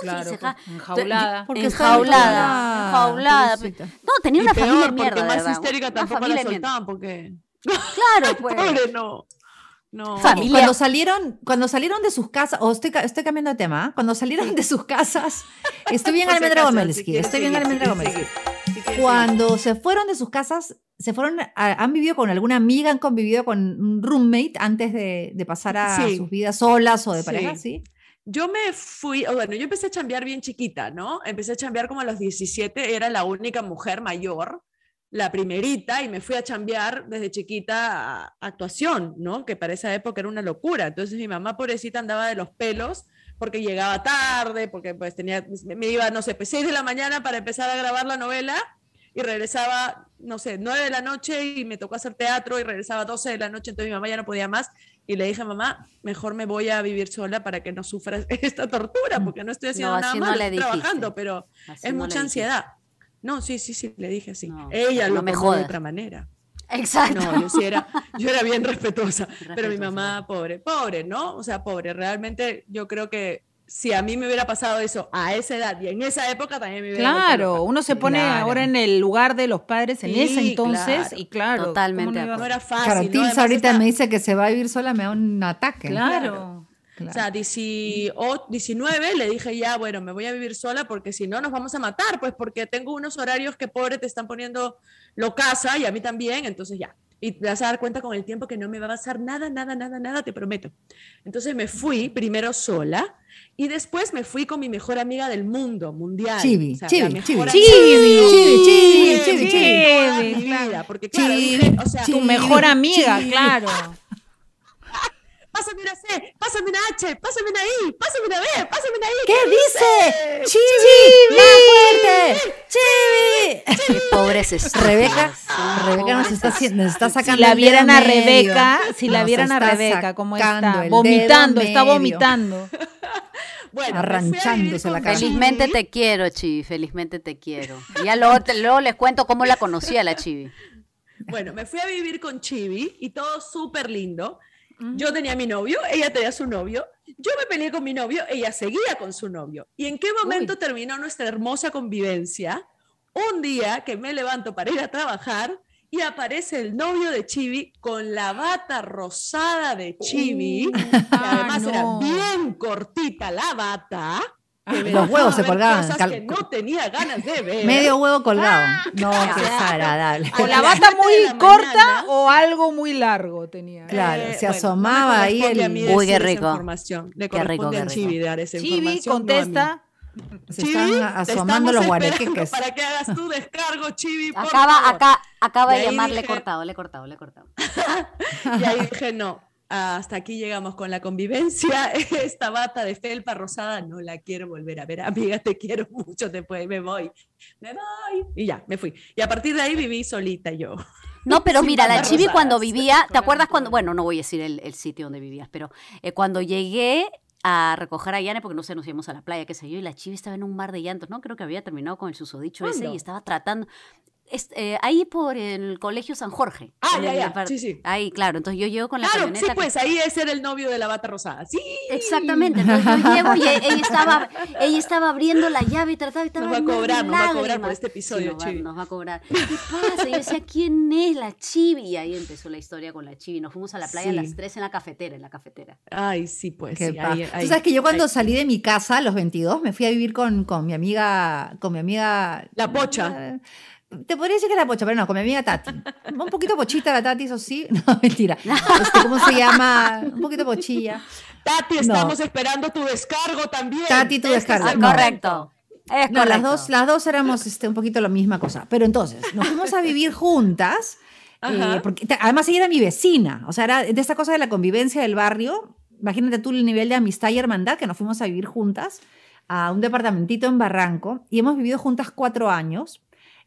S4: Claro, enjaulada.
S5: Porque
S2: enjaulada,
S5: enjaulada.
S2: No, tenía
S3: Y
S2: una
S3: peor,
S2: familia
S3: porque
S2: mierda. de
S3: más histérica tampoco la soltaban, porque...
S2: Claro, pues.
S3: Pobre, no. No.
S2: Familia-
S5: Cuando salieron, cuando salieron de sus casas, o estoy, ca- estoy cambiando de tema, ¿ah? cuando salieron de sus casas, estoy bien Almendra Gomelsky, estoy bien Almendra Gomelsky. Cuando se fueron de sus casas, se fueron, a- han vivido con alguna amiga, han convivido con un roommate antes de, de pasar a
S3: Sí.
S5: sus vidas solas o de
S3: Sí.
S5: pareja, ¿sí?
S3: Yo me fui, bueno, yo empecé a chambear bien chiquita, ¿no? Empecé a chambear como a los 17, era la única mujer mayor, la primerita, y me fui a chambear desde chiquita a actuación, ¿no? Que para esa época era una locura. Entonces mi mamá pobrecita andaba de los pelos porque llegaba tarde, porque pues tenía, me iba, no sé, pues 6 de la mañana para empezar a grabar la novela y regresaba, no sé, 9 de la noche y me tocó hacer teatro y regresaba 12 de la noche, entonces mi mamá ya no podía más y le dije, mamá, mejor me voy a vivir sola para que no sufras esta tortura, porque no estoy haciendo
S2: No,
S3: nada
S2: no
S3: malo, estoy
S2: dijiste.
S3: trabajando, pero
S2: Así
S3: es
S2: no
S3: mucha ansiedad. No, sí, sí, sí, le dije así.
S2: No,
S3: Ella
S2: no
S3: lo
S2: me
S3: de otra manera.
S2: Exacto.
S3: No, yo sí era, yo era bien respetuosa, pero mi
S2: Respetuosa.
S3: mamá, pobre, pobre, ¿no? O sea, pobre, realmente yo creo que si a mí me hubiera pasado eso a esa edad y en esa época también me hubiera
S4: Claro, uno se pone
S5: Claro.
S4: ahora en el lugar de los padres en
S3: Sí,
S4: ese entonces
S3: claro.
S4: y claro.
S2: Totalmente
S4: ¿cómo no
S3: era fácil.
S5: Claro,
S3: ¿no?
S5: Ahorita
S3: está-
S5: me dice que se va a vivir sola, me da un ataque.
S4: Claro.
S5: Claro.
S3: O sea, 18, 19 le dije ya, bueno, me voy a vivir sola porque si no nos vamos a matar, pues porque tengo unos horarios que pobre te están poniendo lo casa y a mí también, entonces ya. Y te vas a dar cuenta con el tiempo que no me va a pasar nada, nada, nada, nada, te prometo. Entonces me fui primero sola y después me fui con mi mejor amiga del mundo, mundial.
S5: Chibi,
S3: O sea,
S5: chibi,
S3: la mejor
S5: chibi.
S3: amiga-
S5: Chibi, chibi, chibi, chibi,
S3: de
S5: chibi.
S3: toda mi
S4: Chibi, claro.
S3: vida, porque claro,
S5: Chibi,
S3: dije, o sea,
S4: Tu
S5: chibi.
S4: mejor amiga,
S5: Sí.
S4: claro.
S3: pásame una C, pásame una H, pásame una I, pásame una B, pásame una I.
S5: ¿Qué dice? ¡Chibi! ¡Más fuerte! ¡Chibi!
S2: Qué pobres estúpidos.
S5: Rebeca, Rebeca nos está, haciendo- nos está
S4: Si
S5: sacando
S4: la
S5: el dedo
S4: vieran a
S5: medio.
S4: Rebeca, si la vieran a Rebeca, cómo está, vomitando, está vomitando.
S3: Bueno, a
S5: Arranchándose la cara.
S2: Felizmente
S3: Chibi.
S2: te quiero, Chivi, felizmente te quiero. Y Ya luego, te- luego les cuento cómo la conocí a la Chivi.
S3: Bueno, me fui a vivir con Chibi y todo súper lindo. Yo tenía mi novio, ella tenía su novio. Yo me peleé con mi novio, ella seguía con su novio. ¿Y en qué momento terminó nuestra hermosa convivencia? Un día que me levanto para ir a trabajar y aparece el novio de Chibi con la bata rosada de Chibi, que además
S4: no.
S3: era bien cortita la bata. Me
S5: Los huevos se colgaban,
S3: Cosas
S5: cal-
S3: que no tenía ganas de ver.
S5: Medio huevo colgado. No, qué
S3: Exacto.
S5: desagradable.
S4: O la bata muy
S3: la
S4: corta
S3: mañana.
S4: o algo muy largo tenía.
S5: Claro,
S3: Eh,
S5: se
S3: bueno,
S5: asomaba
S3: no me
S5: ahí el-
S2: Uy, qué rico.
S3: Le
S2: Qué rico, qué rico.
S3: Chibi dar esa
S4: Chibi
S3: información. no a mí.
S4: contesta.
S5: Se
S3: Chibi,
S5: están asomando los guarequeques.
S3: Para que hagas tu descargo, Chibi, por
S2: Acaba,
S3: favor.
S2: acá, acaba de
S3: ahí
S2: llamar, le he
S3: dije-
S2: cortado, le he cortado, le he cortado.
S3: Y ahí dije, no, hasta aquí llegamos con la convivencia. Esta bata de felpa rosada no la quiero volver a ver. Amiga, te quiero mucho, te puede- me voy. Me voy. Y ya, me fui. Y a partir de ahí viví solita yo.
S2: No, pero mira, la
S3: rosadas.
S2: cuando vivía, ¿te acuerdas cuando, bueno, no voy a decir el, el sitio donde vivías, pero eh, cuando llegué a recoger a Yane, porque no sé, nos íbamos a la playa, qué sé yo, y la Chivi estaba en un mar de llantos, ¿no? Creo que había terminado con el susodicho ese y estaba tratando, es- eh, ahí por el colegio San Jorge.
S3: Ah, ya, ya,
S2: par-
S3: sí, sí.
S2: Ahí, claro, entonces yo llego con la
S3: Claro, sí,
S2: camioneta.
S3: pues ahí ese era el novio de la bata rosada. Sí.
S2: Exactamente, entonces yo llego y ella estaba, ella estaba abriendo la llave y trataba y estaba
S3: Nos va a cobrar, nos va a cobrar por este episodio,
S2: nos va, nos va a cobrar. ¿Qué pasa? Y yo decía, ¿quién es la Chivi? Y ahí empezó la historia con la Chivi. Nos fuimos a la playa
S3: Sí.
S2: a las 3 en la cafetera, en la cafetera.
S3: Ay, sí, pues.
S5: Qué
S3: sí,
S5: paja.
S3: ahí-
S5: Tú
S3: ahí-
S5: sabes que yo cuando
S3: ahí.
S5: salí de mi casa a los 22 me fui a vivir con, con mi amiga, con mi amiga...
S3: La pocha.
S5: Te podría decir que la pocha, pero no, con mi amiga Tati. Un poquito pochita la Tati, eso sí. No, mentira. Este, ¿Cómo se llama? Un poquito pochilla.
S3: Tati,
S5: No.
S3: estamos esperando tu descargo también.
S5: Tati, tu descargo.
S3: es
S5: No.
S2: correcto. Es
S5: No, las dos, las dos éramos este, un poquito la misma cosa. Pero entonces, nos fuimos a vivir juntas. eh, porque además ella era mi vecina. O sea, era de esta cosa de la convivencia del barrio. Imagínate tú el nivel de amistad y hermandad que nos fuimos a vivir juntas a un departamentito en Barranco. Y hemos vivido juntas cuatro años.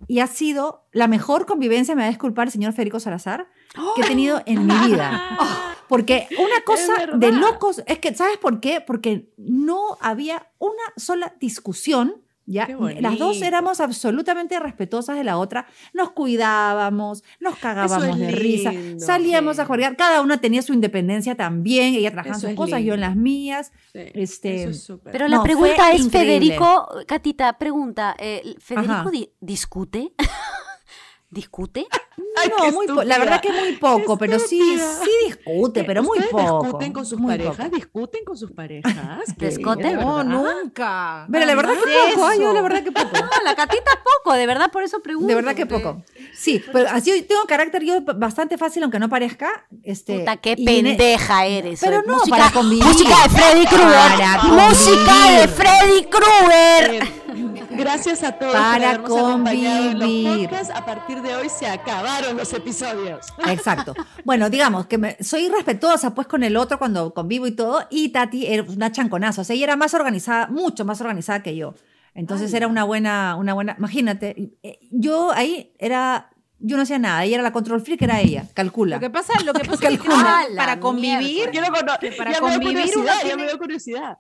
S5: Y ha sido la mejor convivencia, me va a disculpar el señor Federico Salazar, que he tenido en mi vida. Porque una cosa de locos, es que, ¿sabes por qué? Porque no había una sola discusión, ¿ya? Las dos éramos absolutamente respetuosas de la otra, nos cuidábamos, nos cagábamos
S3: es
S5: de risa, salíamos
S3: sí.
S5: a jugar, cada una tenía su independencia también, ella trabajaba en sus cosas, yo en las mías.
S3: Sí,
S5: Este,
S3: eso es súper.
S2: Pero la
S5: No,
S2: pregunta es,
S5: increíble.
S2: Federico, Catita, pregunta, eh, ¿Federico di- discute? ¿Discute?
S3: Ay,
S5: no, muy la verdad que muy poco,
S3: Qué
S5: pero sí,
S3: estúpida.
S5: sí discute, pero muy
S3: ¿Ustedes
S5: poco.
S3: discuten con sus
S5: muy
S3: parejas?
S5: poco.
S3: ¿Discuten con sus parejas?
S2: ¿Discuten?
S3: ¿De
S4: No, nunca.
S5: Pero la verdad que poco, yo la verdad que poco.
S2: No, la Catita poco, de verdad, por eso pregunto.
S5: De verdad que poco. Sí, pero así tengo carácter yo bastante fácil, aunque no parezca. Este,
S2: Puta, qué pendeja eres.
S5: Pero no,
S2: música,
S5: para convivir.
S2: Música de Freddy Krueger. Música de. Freddy Krueger.
S3: Gracias a todos
S5: Para
S3: por los
S5: convivir.
S3: podcasts. A partir de hoy se acabaron los episodios.
S5: Exacto. Bueno, digamos que me- soy respetuosa pues con el otro cuando convivo y todo. Y Tati era una chanconaza. O sea, ella era más organizada, mucho más organizada que yo. Entonces
S3: Ay.
S5: era una buena, una buena. Imagínate, eh, yo ahí era. Yo no hacía nada. Ella era la control freak, era ella. Calcula.
S4: Lo que pasa, lo que pasa es que
S5: Calcula.
S4: para-
S2: Ah,
S4: para convivir,
S3: cono-
S4: Que para
S3: ya me dio
S4: convivir
S3: curiosidad, ya me dio curiosidad.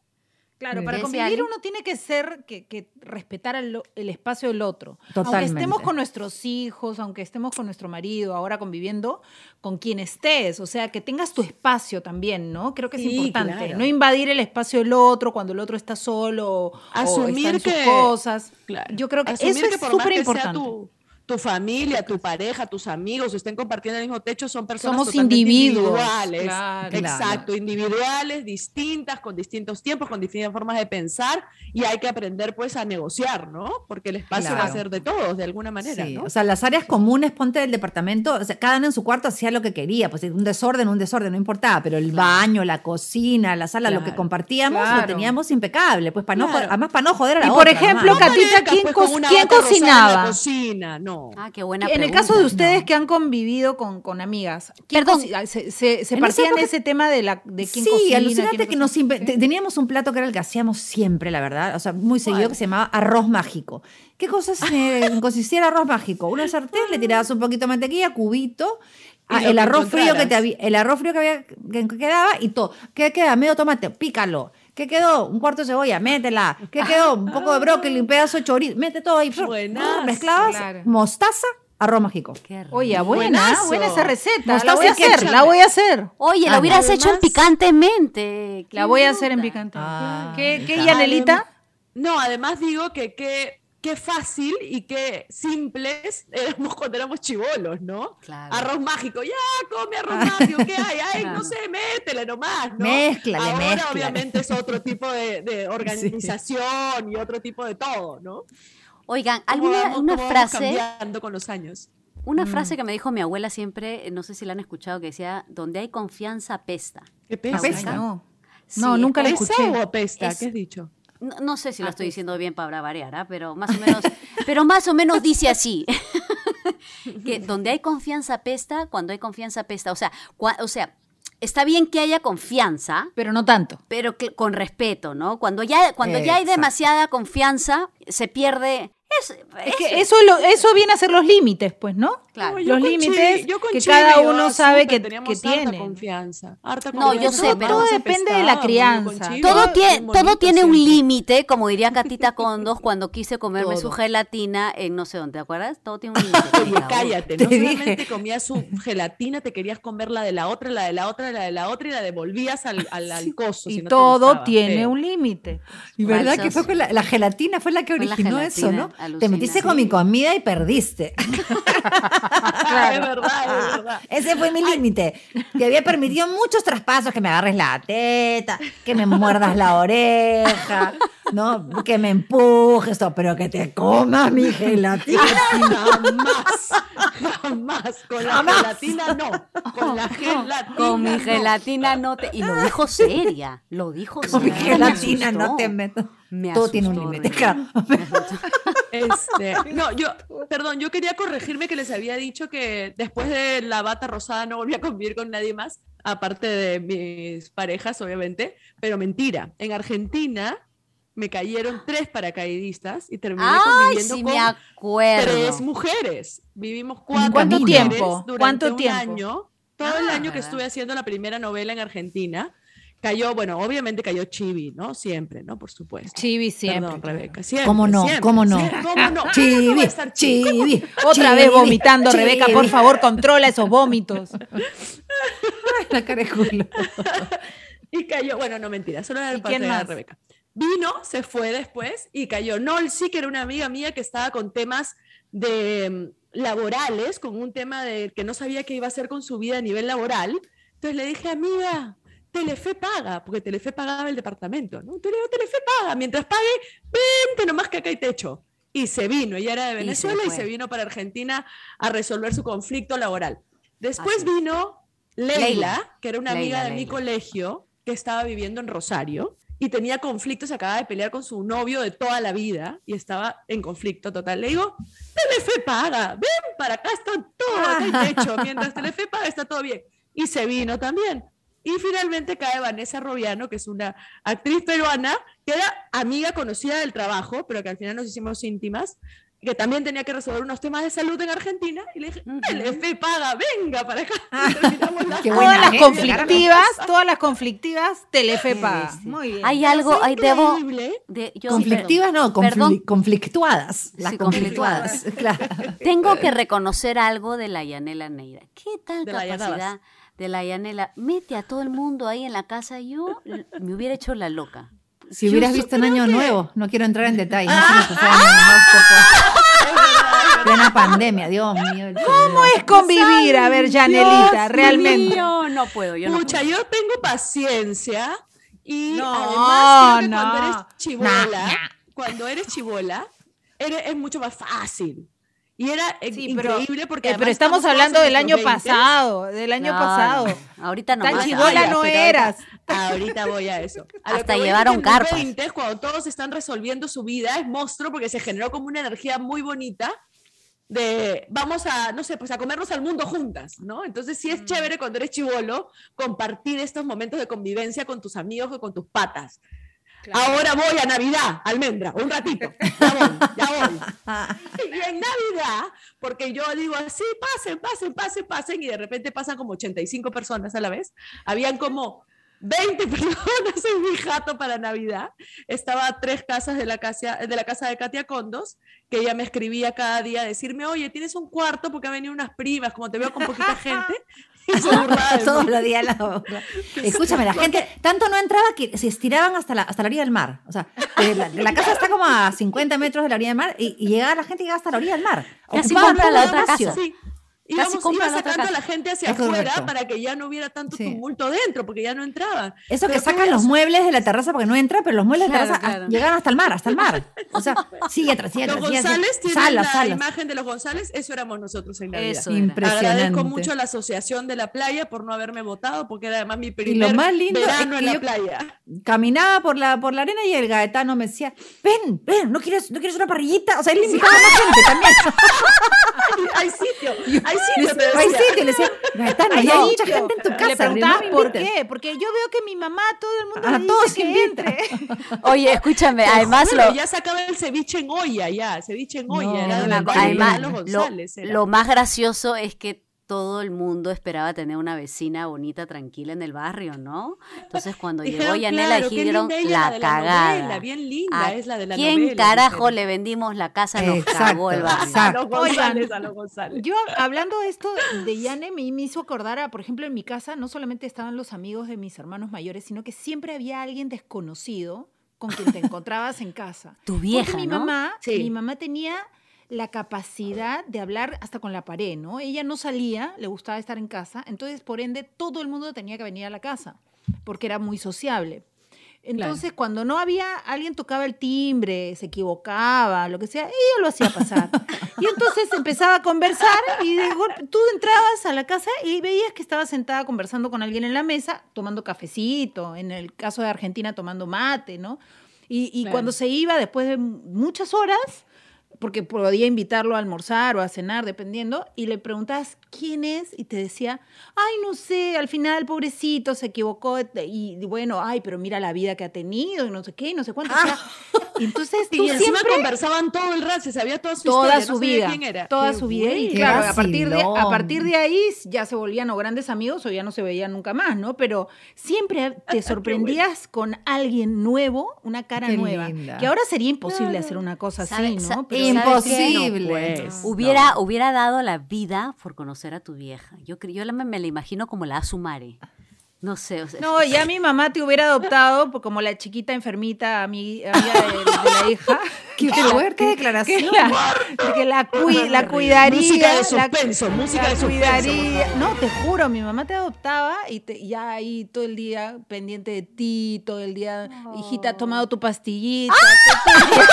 S4: Claro, para
S2: ¿Ves,
S4: convivir uno tiene que ser, que, que respetar el, el espacio del otro. Aunque
S5: Totalmente.
S4: estemos con nuestros hijos, aunque estemos con nuestro marido, ahora conviviendo, con quien estés. O sea, que tengas tu espacio también, ¿no? Creo que es importante.
S3: claro.
S4: No invadir el espacio del otro cuando el otro está solo o- o
S3: Asumir
S4: está en sus
S3: que-
S4: cosas.
S3: Claro.
S4: Yo creo que
S3: Asumir
S4: eso es súper importante.
S3: Tu, familia, tu pareja, tus amigos, estén compartiendo el mismo techo, son personas
S4: Somos individuos,
S3: individuales.
S4: claro.
S3: Exacto, individuales, distintas, con distintos tiempos, con distintas formas de pensar, y hay que aprender pues a negociar, ¿no? Porque el espacio va a ser de todos, de alguna manera,
S5: Sí,
S3: ¿no?
S5: O sea, las áreas comunes, ponte del departamento, o sea, cada uno en su cuarto hacía lo que quería, pues un desorden, un desorden, no importaba, pero el baño, la cocina, la sala, lo que compartíamos, lo teníamos impecable, pues para no, además para no joder a la
S4: Y por
S5: otra,
S4: ejemplo. Catita,
S3: aparezcas,
S4: ¿quién
S3: pues,
S4: co- quién cocinaba?
S3: cocina, no.
S2: Ah, qué buena
S4: En el caso de ustedes
S5: No.
S4: que han convivido con, con amigas, ¿quién
S2: Perdón.
S4: coci- se, se, se
S5: En
S4: partían
S5: época-
S4: ese tema de, la, de quién
S5: sí,
S4: cocina?
S5: alucinante
S4: quién
S5: que nos teníamos un plato que era el que hacíamos siempre, la verdad, o sea, muy seguido, que se llamaba arroz mágico. ¿Qué cosas consistía el arroz mágico? Una sartén, le tirabas un poquito de mantequilla, cubito, ah, el arroz frío que te había, el arroz frío que había que quedaba y todo. ¿Qué queda? Medio tomate, pícalo. ¿Qué quedó? Un cuarto de cebolla, métela. ¿Qué quedó? Un poco de brócoli, un pedazo de chorizo, mete todo ahí.
S3: Buenazo,
S5: Mezclabas,
S4: claro.
S5: mostaza, arroz mágico.
S4: Oye, buena,
S3: Buenazo.
S4: buena esa receta. La voy a hacer,
S5: ketchup.
S4: la voy a hacer.
S2: Oye,
S5: Ah,
S2: la hubieras
S3: no.
S2: hecho en picantemente.
S4: La
S2: ¿Qué
S4: voy a hacer en picante.
S5: Ah,
S4: ¿Qué, qué. Yanelita?
S3: No, además digo que qué qué fácil y qué simples éramos cuando éramos chivolos, ¿no?
S2: Claro.
S3: Arroz mágico, ya, come arroz mágico, ¿qué hay? Ay, no sé, métele nomás, ¿no?
S5: Mézclale,
S3: Ahora
S5: mézclale.
S3: obviamente es otro tipo de, de organización y otro tipo de todo, ¿no?
S2: Oigan,
S3: ¿Cómo
S2: alguna
S3: vamos-
S2: una frase,
S3: cambiando con los años.
S2: una
S5: Mm.
S2: frase que me dijo mi abuela siempre, no sé si la han escuchado, que decía, donde hay confianza pesta.
S3: ¿Qué
S5: Ah.
S4: Ay, no.
S2: Sí,
S4: No, nunca la
S2: como-
S3: ¿Pesa
S4: escuché.
S3: o apesta?
S2: Es-
S3: ¿Qué has dicho?
S2: No, no sé si lo
S3: Ah,
S2: estoy diciendo bien para variar, ¿ah? pero más o menos, pero más o menos dice así. que donde hay confianza pesta, cuando hay confianza pesta. O sea, cua- o sea, está bien que haya confianza,
S4: Pero no tanto.
S2: pero que- con respeto, ¿no? Cuando ya, cuando ya hay demasiada confianza, se pierde. Es,
S4: Es que eso, lo- eso viene a ser los límites, pues, ¿no?
S2: Claro.
S3: No, yo
S4: Los límites que cada uno sabe que- que
S3: harta
S4: tiene.
S3: confianza, harta
S2: No, yo sé, pero-
S4: Todo depende de la crianza.
S2: Todo, tiene, todo tiene un límite, como diría Catita Condos cuando quise comerme su gelatina en no sé dónde, ¿te acuerdas? Todo tiene un límite.
S3: Cállate,
S5: Te
S3: no
S5: dije.
S3: solamente comías su gelatina, te querías comer la de la otra, la de la otra, la de la otra y la devolvías al, al, al coso.
S4: Y
S3: si no te
S4: todo
S3: gustaba,
S4: tiene un límite.
S5: Y verdad que fue con la, la gelatina, fue la que originó eso, ¿no?
S2: alucina.
S5: Te metiste con mi comida y perdiste.
S3: Ah, es verdad, es verdad.
S5: Ese fue mi límite. Que había permitido muchos traspasos, que me agarres la teta, que me muerdas la oreja, ¿no? Que me empujes, todo, pero que te comas mi gelatina.
S3: Jamás, jamás. Con la
S5: Jamás.
S3: gelatina no. Con la gelatina.
S2: Con mi gelatina no te... Y lo dijo seria, lo dijo
S5: Con mi
S2: seria.
S5: gelatina no te meto.
S2: Me
S5: Todo tiene un límite.
S3: Este, no, yo, perdón, yo quería corregirme que les había dicho que después de la bata rosada no volví a convivir con nadie más, aparte de mis parejas, obviamente, pero mentira. En Argentina me cayeron tres paracaidistas y terminé
S2: Ay,
S3: conviviendo
S2: sí
S3: con
S2: me acuerdo.
S3: tres mujeres. Vivimos cuatro
S4: ¿Cuánto
S3: mujeres
S4: tiempo?
S3: durante
S4: ¿Cuánto
S3: un
S4: tiempo?
S3: año. Todo el
S2: Ah,
S3: año que
S2: ¿verdad?
S3: estuve haciendo la primera novela en Argentina. Cayó, bueno, obviamente cayó Chibi, ¿no? Siempre, ¿no? Por supuesto.
S4: Chibi siempre.
S3: Perdón, Rebeca. Siempre,
S5: ¿Cómo no?
S3: siempre,
S5: ¿Cómo no?
S3: siempre. ¿Cómo no? ¿Cómo no va a
S5: Chibi,
S3: Chibi?
S4: Otra vez
S5: chibi,
S4: vomitando, Rebeca, por favor, controla esos vómitos.
S5: La cara de culo.
S3: Y cayó, bueno, no mentira, solo era
S4: ¿Y
S3: el parte
S4: quién
S3: de? Rebeca. Vino, se fue después y cayó Nol, sí que era una amiga mía que estaba con temas de mm, laborales, con un tema de que no sabía qué iba a hacer con su vida a nivel laboral. Entonces le dije, amiga, Telefe paga, porque Telefe pagaba el departamento, ¿no? Entonces le digo, Telefe paga, mientras pague, vente nomás que acá hay techo. Y se vino, ella era de
S2: Y se
S3: Venezuela y se, vino para Argentina a resolver su conflicto laboral. Después
S2: Así
S3: vino Leila,
S2: Leila.
S3: que era una amiga
S2: Leila,
S3: de mi colegio, que estaba viviendo en Rosario y tenía conflictos, acababa de pelear con su novio de toda la vida y estaba en conflicto total. Le digo, Telefe paga, ven para acá, está todo, acá hay techo, mientras Telefe paga está todo bien. Y se vino también. Y finalmente cae Vanessa Robiano, que es una actriz peruana, que era amiga conocida del trabajo, pero que al final nos hicimos íntimas. que también tenía que resolver unos temas de salud en Argentina, y le dije. Telefe paga, venga para acá.
S5: Ah,
S3: Y terminamos la-
S5: qué
S4: Todas
S5: buena
S4: las conflictivas, todas las conflictivas, Telefe paga.
S2: Sí, sí.
S4: Muy bien.
S2: Hay algo, hay, debo... de- yo-
S5: Conflictivas, no, confli- conflictuadas. Las
S2: Sí,
S5: conflictuadas, claro.
S2: Tengo que reconocer algo de la Yanela Neira. ¿Qué tal
S3: De la
S2: capacidad. De la Yanela? Mete a todo el mundo ahí en la casa. Yo me hubiera hecho la loca.
S5: Si
S2: Yo
S5: hubieras visto en Año Nuevo, no quiero entrar en detalles. No. Plena pandemia, Dios mío.
S4: ¿Cómo es convivir? A ver, Janelita,
S2: Dios
S4: realmente.
S2: mío, no puedo, yo no puedo.
S3: yo tengo paciencia y
S4: No,
S3: además creo que
S4: no.
S3: cuando eres chivola,
S5: Nah, nah.
S3: cuando eres chivola, eres- es mucho más fácil. Y era eh,
S4: Sí, pero-
S3: increíble porque
S4: Eh,
S3: además
S4: pero estamos hablando del año
S3: nuestros 20s.
S4: pasado, del año
S2: No,
S4: pasado.
S2: no, ahorita no
S4: Tan
S3: ya,
S4: no
S3: pero ahorita-
S4: eras.
S3: Ahorita voy a eso. A
S2: Hasta llevaron carpas.
S3: 20s, cuando todos están resolviendo su vida, es monstruo porque se generó como una energía muy bonita de vamos a, no sé, pues a comernos al mundo juntas, ¿no? Entonces sí
S2: Mm.
S3: es chévere cuando eres chivolo compartir estos momentos de convivencia con tus amigos o con tus patas. Ahora voy a Navidad, almendra, un ratito. Ya voy, ya voy. Y en Navidad, porque yo digo así, pasen, pasen, pasen, pasen, y de repente pasan como 85 personas a la vez. Habían como 20 personas en mi jato para Navidad. Estaba a tres casas de la casa de, la casa de Katia Condos, que ella me escribía cada día, decirme, oye, tienes un cuarto porque han venido unas primas, como te veo con poquita gente.
S5: Todos los días la. Escúchame, la gente tanto no entraba que se estiraban hasta la, hasta la orilla del mar. O sea, la, casa está como a 50 metros de la orilla del mar y, y llegaba la gente y llegaba hasta la orilla del mar. Ocupaban
S2: la otra casa.
S3: Sí.
S2: Casi
S3: iba
S2: la
S3: sacando a la gente hacia
S5: Es
S3: afuera
S5: correcto.
S3: para que ya no hubiera tanto
S5: Sí.
S3: tumulto dentro, porque ya no entraban.
S5: Eso que sacan los muebles de la terraza porque no entra, pero los muebles de la terraza
S2: claro.
S5: llegan hasta el mar, hasta el mar. O sea, sigue atrás, sigue
S3: Los
S5: atrás, atrás.
S3: González tienen
S5: Salas,
S3: la
S5: salas.
S3: imagen de los González, eso éramos nosotros en Navidad.
S2: Eso era.
S5: Impresionante.
S3: Agradezco mucho a la Asociación de la Playa por no haberme votado, porque era además mi primer
S5: más lindo es
S3: verano
S5: que
S3: en la playa.
S5: Caminaba por la, por la arena y el gaetano me decía, ven, ven, ¿no quieres, ¿no quieres una parrillita? O sea, él invitaba a más gente también.
S3: Hay sitio, hay
S5: Le
S3: sitio, te
S5: decía, le decía, gaetano,
S4: Hay
S5: mucha gente en tu
S4: Le
S5: casa.
S4: preguntaba
S5: no me
S4: por
S5: invites".
S4: qué, porque yo veo que mi mamá, todo el mundo
S5: A
S4: le
S5: todos
S4: dice que entre.
S2: Oye, escúchame, además
S3: juro,
S2: lo,
S3: ya sacaba el ceviche en olla, ya, ceviche en olla,
S5: No,
S3: era de la Además,
S2: además,
S3: los
S2: lo,
S3: González. era.
S2: lo más gracioso es que todo el mundo esperaba tener una vecina bonita, tranquila en el barrio, ¿no? Entonces cuando llegó
S3: Dijeron,
S2: Yanela
S3: claro,
S2: dijeron la
S3: la
S2: cagada.
S3: novela, bien linda,
S2: ¿A
S3: es la de la
S2: ¿Quién
S3: novela,
S2: carajo
S3: dijeron.
S2: le vendimos la casa? Nos
S5: Exacto,
S2: cagó el barrio.
S5: exacto.
S3: A los González, a los González.
S4: Yo, hablando de esto de Yane, me, me hizo acordar a, por ejemplo, en mi casa no solamente estaban los amigos de mis hermanos mayores, sino que siempre había alguien desconocido con quien te encontrabas en casa.
S2: Tu
S4: Porque
S2: vieja,
S4: mi
S2: ¿no?
S4: mamá,
S3: Sí.
S4: mi mamá tenía la capacidad de hablar hasta con la pared, ¿no? Ella no salía, le gustaba estar en casa, entonces por ende todo el mundo tenía que venir a la casa, porque era muy sociable. Entonces, cuando no había, alguien tocaba el timbre, se equivocaba, lo que sea, ella lo hacía pasar. Y entonces empezaba a conversar y de golpe tú entrabas a la casa y veías que estaba sentada conversando con alguien en la mesa, tomando cafecito, en el caso de Argentina tomando mate, ¿no? Y, y
S3: Claro.
S4: cuando se iba después de muchas horas, porque podía invitarlo a almorzar o a cenar, dependiendo, y le preguntabas quién es y te decía, ay, no sé, al final, pobrecito, se equivocó, y bueno, ay, pero mira la vida que ha tenido, y no sé qué, y no sé cuánto. o sea, y entonces tú
S3: Y encima
S4: siempre
S3: conversaban todo el rato, se sabía toda su
S4: toda
S3: historia,
S4: su
S3: no sabía
S4: vida,
S3: quién era.
S4: toda
S3: Qué
S4: su vida y claro, a partir de a partir de ahí ya se volvían o grandes amigos o ya no se veían nunca más, ¿no? Pero siempre te sorprendías con alguien nuevo, una cara
S5: Qué
S4: nueva,
S5: linda.
S4: que ahora sería imposible hacer una cosa así,
S2: ¿Sabe- sa-
S4: ¿no?
S2: pero.
S5: Imposible.
S3: No, pues.
S2: Hubiera, hubiera dado la vida por conocer a tu vieja. Yo, yo la, me la imagino como la Asumare. No sé. o sea,
S4: no, ya mi mamá te hubiera adoptado pues, como la chiquita enfermita ami- amiga de, de la hija.
S5: Qué fuerte declaración.
S4: Que la, que la, cui- la cuidaría.
S3: Música de
S4: la-
S3: suspenso, música
S4: la
S3: de suspenso.
S4: cuidaría. No, te juro, mi mamá te adoptaba y te, ya ahí todo el día pendiente de ti, todo el día, hijita, has tomado tu pastillita. todo el día.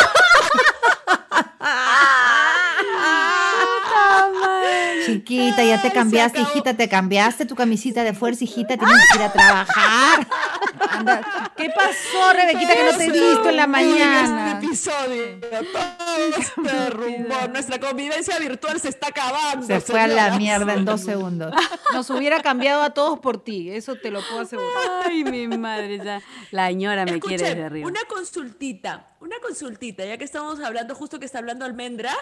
S5: Chiquita, ya te cambiaste, hijita, te cambiaste tu camisita de fuerza, hijita, tienes que ir a trabajar.
S4: Anda, ¿Qué pasó, Rebequita, que no te he visto en la
S3: Ay,
S4: mañana?
S3: episodio. Todo se derrumbó. Nuestra convivencia virtual se está acabando.
S5: Se fue a la mierda en dos segundos.
S4: Nos hubiera cambiado a todos por ti, eso te lo puedo asegurar.
S2: Ay, mi madre, ya. La señora me quiere
S3: Escuchen,
S2: desde arriba.
S3: una consultita, una consultita, ya que estamos hablando, justo que está hablando Almendra,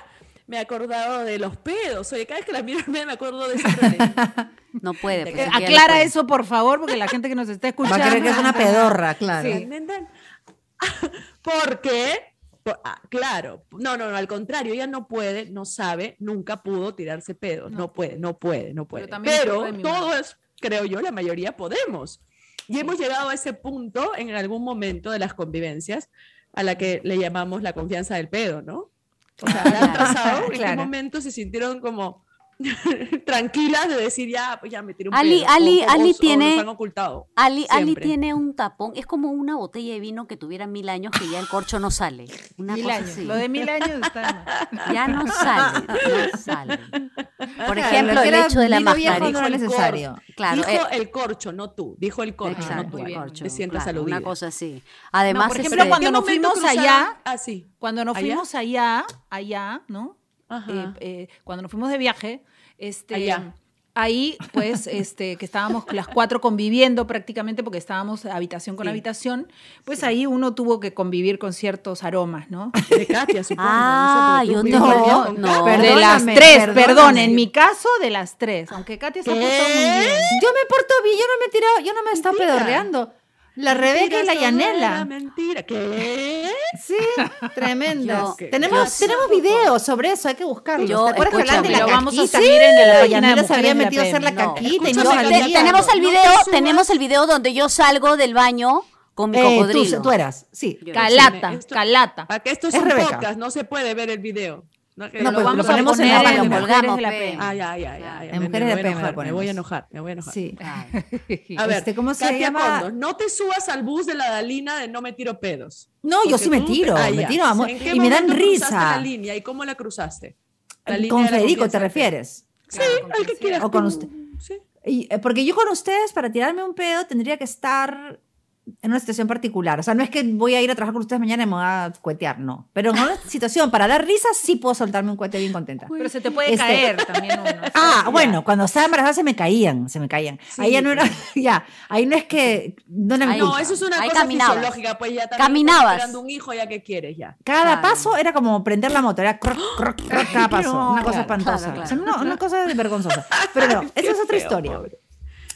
S3: me he acordado de los pedos. Oye, cada vez que la miro me acuerdo de problema.
S2: No puede. pues,
S4: Aclara
S2: puede.
S4: eso, por favor, porque la gente que nos está
S5: Va
S4: escuchando.
S5: a creer que es una pedorra, claro.
S3: Sí. Porque, por- ah, claro, no, no, no, al contrario, ella no puede, no sabe, nunca pudo tirarse pedos, no, puede, no puede, no puede. Pero
S4: madre.
S3: todos, creo yo, la mayoría podemos. Y hemos llegado a ese punto en algún momento de las convivencias a la que le llamamos la confianza del pedo, ¿no? O sea, ¿la han pasado? ¿En qué momento se sintieron como tranquilas de decir ya, pues ya me tiré un
S2: Ali-
S3: pedo?
S2: Ali-
S3: o-
S2: Ali
S3: o-
S2: tiene-
S3: los han ocultado.
S2: Ali, Ali tiene un tapón, es como una botella de vino que tuviera mil años que ya el corcho no sale. Una
S4: Mil
S2: cosa
S4: años.
S2: así.
S4: Lo de mil años está.
S2: Ya no sale, no sale. Por ejemplo, el hecho de la mascarilla.
S5: no necesario.
S2: Claro,
S3: dijo
S2: eh,
S3: el corcho, no tú. Dijo el corcho,
S5: Exacto,
S3: no tú.
S4: bien,
S2: corcho,
S3: Te sientas
S2: claro,
S3: aludida.
S2: Una cosa así. Además,
S4: por
S2: este,
S4: ejemplo, cuando
S3: ¿En qué
S4: nos fuimos
S3: cruzaron?
S4: allá-
S3: Ah, sí.
S4: Cuando nos
S3: ¿Allá?
S4: fuimos allá, allá, ¿no? Eh, eh, cuando nos fuimos de viaje, este,
S3: Allá.
S4: ahí, pues, este, que estábamos las cuatro conviviendo prácticamente porque estábamos habitación con
S3: Sí.
S4: habitación, pues ahí uno tuvo que convivir con ciertos aromas, ¿no?
S3: De Katia, supongo.
S2: Ah,
S3: no sé,
S2: yo no, no,
S4: de las tres, perdón,
S5: perdóname.
S4: en mi caso, de las tres. Aunque Katia se ha portado muy bien.
S5: Yo me porto bien, yo no me he tirado, yo no me he estado pedorreando. La Rebeca y la Yanela.
S3: mentira. ¿Qué?
S5: Sí, tremendo.
S2: Yo-
S5: tenemos,
S3: yo-
S5: tenemos videos sobre eso, hay que buscarlos.
S2: Yo-
S5: ¿Te acuerdas que de la
S4: vamos a
S5: caquita?
S4: subir en la
S5: Yanela se había metido a hacer la caquita y no
S2: te- tenemos el
S3: No te
S2: video, tenemos el video donde yo salgo del baño con mi
S5: Eh,
S2: cocodrilo.
S5: tú, tú eras, sí.
S4: Calata,
S3: Esto-
S4: calata.
S3: Para que esto es,
S5: Es
S3: un
S5: Rebeca.
S3: podcast, no se puede ver el video. No, que
S5: No,
S3: lo
S5: pues,
S3: vamos
S5: lo
S3: a
S5: ponemos en la
S4: Mujeres de. PM.
S5: En
S3: Me- me
S5: Mujeres de
S3: voy a
S5: PM lo
S3: enojar, Me voy a enojar, me voy a enojar.
S5: Sí.
S3: A ver,
S5: Este, ¿cómo se
S3: Katia
S5: llama?
S3: Condos, no te subas al bus de la Dalina de no me tiro pedos.
S5: No, yo sí me tiro,
S3: Ah,
S5: me tiro, amor,
S3: ¿En qué
S5: y me dan risa.
S3: la línea y cómo la cruzaste? La línea
S5: Con Federico, ¿te refieres?
S3: Sí, al que quieras.
S5: O con usted.
S3: Sí.
S5: Y, eh, porque yo con ustedes, para tirarme un pedo, tendría que estar en una situación particular. O sea, no es que voy a ir a trabajar con ustedes mañana y me voy a cuetear, no. Pero en una situación para dar risa, sí puedo soltarme un cuete bien contenta.
S4: Pero se te puede
S5: Este-
S4: caer también uno.
S5: Ah, bueno, cuando estaba embarazada se me caían, se me caían.
S3: Sí,
S5: ahí ya no era, ya, ahí no es que, no.
S3: No, eso es una
S2: Ahí
S3: cosa
S2: caminabas.
S3: fisiológica, pues ya también
S2: Caminabas.
S3: esperando un hijo, ya que quieres ya.
S5: Cada
S2: Claro.
S5: paso era como prender la moto, era croc, croc, croc cada paso.
S3: No,
S5: una cosa
S3: claro,
S5: espantosa.
S2: claro,
S5: O sea, no, una cosa vergonzosa. Pero no, esa es otra
S3: feo,
S5: historia.
S3: pobre.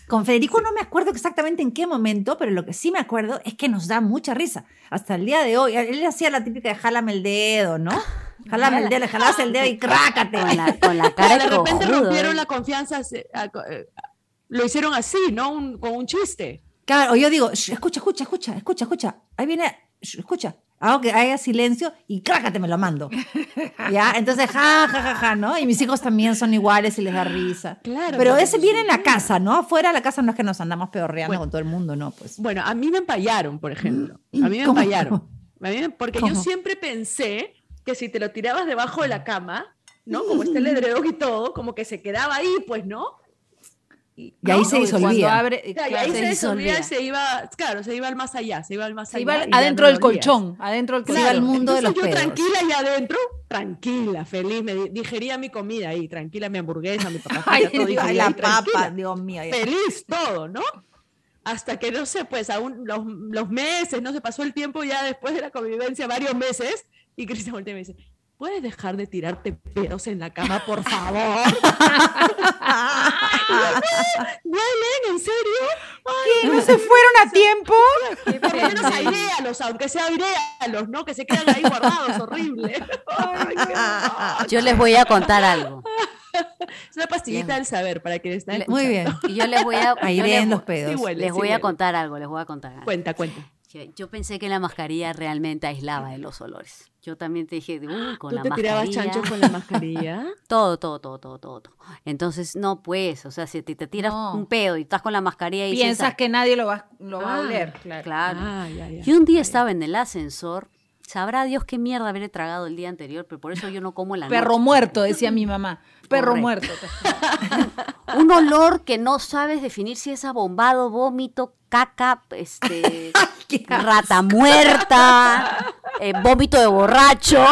S5: Con Federico no me acuerdo exactamente en qué momento, pero lo que sí me acuerdo es que nos da mucha risa. Hasta el día de hoy, él hacía la típica de jálame el dedo, ¿no? Jálame el dedo, le jalabas el dedo y crácate.
S2: Con la, con la cara de
S3: repente
S2: cojudo,
S3: rompieron
S2: ¿eh?
S3: la confianza, co- eh, lo hicieron así, ¿no? Un- con un chiste.
S5: Claro, o yo digo, "Shh, escucha, escucha, escucha, escucha, escucha. Ahí viene, escucha. Hago que haya silencio y crácate, me lo mando. ¿Ya? Entonces, ja, ja, ja, ja, ¿no? Y mis hijos también son iguales y les da risa.
S3: Claro,
S5: Pero ese viene en la casa, ¿no? Afuera de la casa no es que nos andamos pedorreando
S3: Bueno.
S5: con todo el mundo, ¿no? Pues.
S3: Bueno, a mí me empallaron, por ejemplo. A mí me
S5: ¿Cómo?
S3: empallaron. A mí me- porque yo
S5: ¿Cómo?
S3: siempre pensé que si te lo tirabas debajo de la cama, ¿no? Como está el edredón y todo, como que se quedaba ahí, pues, ¿no? Y,
S5: Y ahí
S3: ¿no?
S5: se
S4: Cuando
S5: disolvía.
S4: abre,
S3: y
S4: claro,
S3: ahí
S2: se
S3: se disolvía y se iba, claro, se iba al más allá, se iba al más
S4: se
S3: allá.
S4: iba
S3: y ya
S4: adentro
S3: no
S4: del colchón, adentro del
S5: Se
S4: colchón.
S5: iba al mundo de los
S3: yo
S5: pedos.
S3: tranquila allá adentro, tranquila, feliz, me di- digería mi comida ahí, tranquila, mi hamburguesa, mi papá,
S5: Ay,
S3: todo digería
S5: la
S3: ahí,
S5: papa, Dios mío. ya.
S3: feliz todo, ¿no? Hasta que, no sé, pues aún los, los meses, no se pasó el tiempo ya después de la convivencia, varios meses, y Cristian voltea y me dice, ¿puedes dejar de tirarte pedos en la cama, por favor? ¿Duelen? ¿En serio?
S4: ¿Qué? ¿No se fueron a tiempo?
S3: Por lo menos airéalos, aunque sea airéalos, ¿no? Que se quedan ahí guardados, horrible. Ay.
S2: Yo les voy a contar algo.
S3: es una pastillita del saber para que estén
S5: Muy bien.
S2: Y yo les voy a,
S5: Aireen
S2: les,
S5: los pedos.
S3: Sí, huele,
S2: les
S3: sí
S2: voy a contar algo, les voy a contar algo.
S3: Cuenta, cuenta.
S2: Yo pensé que la mascarilla realmente aislaba de los olores. Yo también te dije, uy, con
S3: ¿Tú
S2: la
S3: te tirabas
S2: mascarilla.
S3: chancho con la mascarilla?
S2: Todo, todo, todo, todo, todo. todo. Entonces, no pues, o sea, si te, te tiras
S4: No.
S2: un pedo y estás con la mascarilla y
S4: Piensas que nadie lo va, lo va
S3: Ah,
S4: a oler, claro.
S2: Claro.
S3: Ah, ya, ya.
S2: Yo un día estaba en el ascensor, sabrá Dios qué mierda habré tragado el día anterior, pero por eso yo no como en la
S4: Perro
S2: noche.
S4: muerto, decía mi mamá. Perro
S2: Correcto.
S4: muerto.
S2: Un olor que no sabes definir si es abombado, vómito, caca, este, rata muerta. eh, vómito de borracho.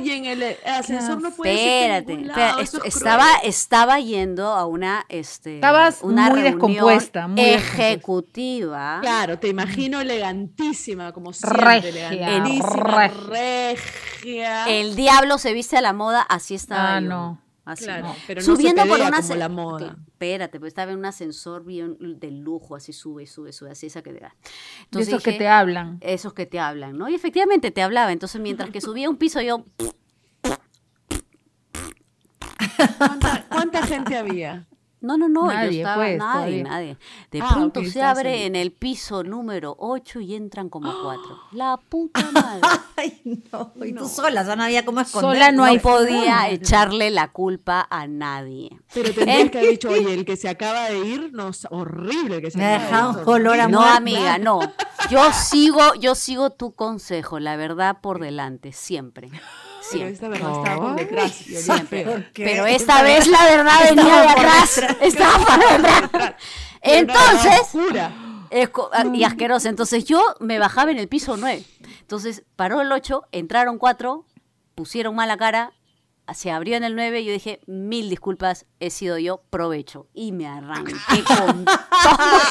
S3: No, y en el ascensor no por
S2: Espérate, espera,
S3: lado, es
S2: estaba,
S3: cruel.
S2: estaba yendo a una, este,
S4: Estabas
S2: una
S4: muy
S2: reunión
S4: descompuesta, muy
S2: ejecutiva.
S3: Claro, te imagino elegantísima, como
S4: Regia,
S3: siempre, elegantísima,
S4: regia.
S3: regia.
S2: El diablo se viste a la moda, así estaba
S4: Ah,
S2: yo.
S4: no.
S2: Así.
S3: Claro, pero no
S2: Subiendo
S3: se
S2: por
S3: pedea
S2: una
S3: como la moda.
S2: Espérate, pues estaba en un ascensor bien de lujo, así sube, sube, sube, así esa que te da. Entonces
S4: esos que te hablan.
S2: Esos que te hablan, ¿no? Y efectivamente te hablaba. Entonces, mientras que subía un piso, yo.
S3: ¿Cuánta, cuánta gente había?
S2: No, no, no,
S4: Nadie,
S2: yo estaba,
S4: pues,
S2: nadie,
S4: todavía.
S2: nadie. De
S3: Ah,
S2: pronto se abre en el piso número 8 y entran como cuatro. La puta madre.
S5: Ay, no. Y tú sola, ya no había cómo esconder.
S4: Sola no
S2: No
S4: hay
S2: podía echarle la culpa a nadie.
S3: Pero tendrías que haber dicho, oye, el que se acaba de ir, no, es horrible que se
S5: Me ha
S3: acaba de
S5: dejado
S3: ir.
S5: un olor a
S2: No,
S5: muerta.
S2: amiga, no. Yo sigo, yo sigo tu consejo, la verdad por delante, siempre.
S3: Pero
S2: Siempre.
S3: esta verdad estaba por detrás. y olía
S2: Siempre.
S3: feo.
S5: ¿Por qué?
S2: Pero esta vez la verdad venía de atrás. Estaba por detrás. Entonces, co- ah, y asquerosa. Entonces yo me bajaba en el piso 9. Entonces paró el 8, entraron 4, pusieron mala cara, se abrió en el 9 y yo dije, mil disculpas, he sido yo, provecho. Y me arranqué con todo.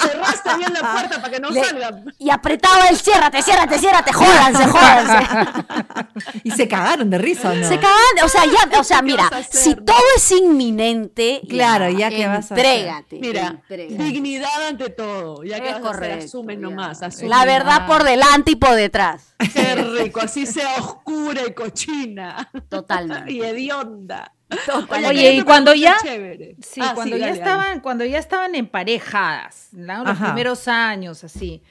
S3: Cerraste bien la puerta para que no
S2: Le-
S3: salgan.
S2: Y apretaba el ciérrate, ciérrate, ciérrate, jódanse, jódanse.
S5: Y se cagaron de risa, ¿o ¿no?
S2: Se cagaban, o sea, ya, o sea,
S3: ¿Qué
S2: mira, si todo es inminente,
S5: Claro, ya, ¿qué vas a hacer?
S2: entrégate,
S3: Mira,
S2: entrégate.
S3: dignidad ante todo. Ya que
S2: Es
S3: vas a hacer,
S2: correcto, ya.
S3: nomás.
S2: La verdad por delante y por detrás.
S3: Qué rico, así sea oscura y cochina
S2: Totalmente.
S3: y hedionda.
S2: Totalmente.
S4: Oye, y cuando ya-
S3: chévere.
S4: Sí,
S3: Ah,
S4: cuando, ya
S3: dale, dale.
S4: estaban, cuando ya estaban emparejadas, ¿no? los
S5: Ajá.
S4: primeros años, así.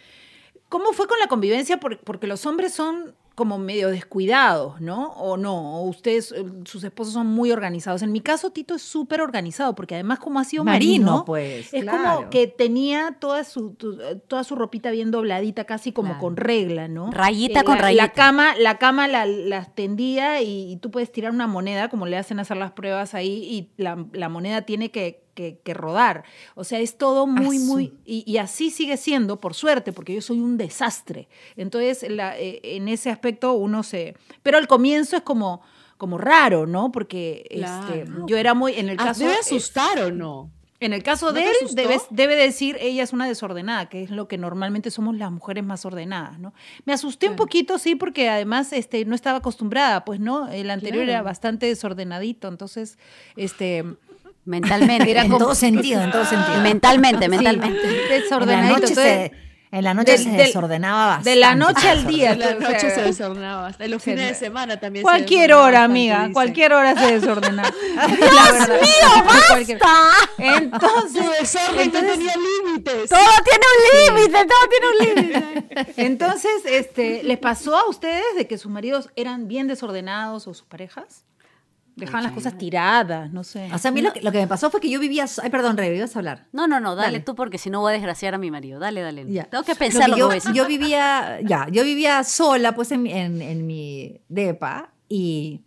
S4: ¿Cómo fue con la convivencia? Por- Porque los hombres son como medio descuidados, ¿no? O no, o ustedes, eh, sus esposos son muy organizados. En mi caso, Tito es súper organizado, porque además como ha sido marino,
S5: Marino, pues.
S4: es
S5: claro.
S4: como que tenía toda su, tu- eh, toda su ropita bien dobladita, casi como
S2: Claro.
S4: con regla, ¿no?
S2: Rayita
S4: Eh,
S2: con
S4: la,
S2: rayita.
S4: La cama, la cama la, la tendía y, y tú puedes tirar una moneda, como le hacen hacer las pruebas ahí, y la, la moneda tiene que, que- que rodar. O sea, es todo muy,
S5: Asu.
S4: muy... Y, y así sigue siendo, por suerte, porque yo soy un desastre. Entonces, la- eh, en ese aspecto uno se... Pero al comienzo es como, como raro, ¿no? Porque este, yo era muy... En el
S3: Ah,
S4: caso...
S3: ¿Debe
S4: eh,
S3: asustar o no?
S4: en el caso
S3: ¿No
S4: de él, debe, debe decir, ella es una desordenada, que es lo que normalmente somos las mujeres más ordenadas, ¿no? Me asusté un poquito, sí, porque además este, no estaba acostumbrada, pues, ¿no? El anterior era bastante desordenadito, entonces, este...
S2: Mentalmente.
S4: Era
S5: En
S4: como-
S5: todo sentido, en todo sentido.
S2: mentalmente,
S4: sí,
S2: mentalmente.
S5: en la
S4: desordenadito.
S5: noche, se, en la noche
S4: del-
S5: se
S4: del-
S5: desordenaba bastante.
S4: de la noche al día.
S3: En la noche se desordenaba. En los
S4: se-
S3: fines de semana también se
S4: Cualquier hora,
S3: bastante,
S4: amiga, cualquier hora se desordenaba. ¡Dios mío, basta! Entonces,
S3: Tu desorden
S4: entonces-
S3: no tenía límites.
S2: Todo tiene un límite, todo tiene un límite.
S4: Entonces, este, ¿les pasó a ustedes de que sus maridos eran bien desordenados o sus parejas? Dejaban las cosas tiradas, no sé.
S5: O sea, a mí lo, que, lo que me pasó fue que yo vivía... so- Ay, perdón, Rebe, ibas a hablar.
S2: No, no, no, dale,
S5: Dale.
S2: tú porque si no voy a desgraciar a mi marido. Dale, dale.
S5: Ya.
S2: Tengo que
S5: Lo
S2: pensar lo que
S5: yo,
S2: voy a decir.
S5: yo vivía, ya, yo vivía sola, pues, en, mi- en, en mi depa y,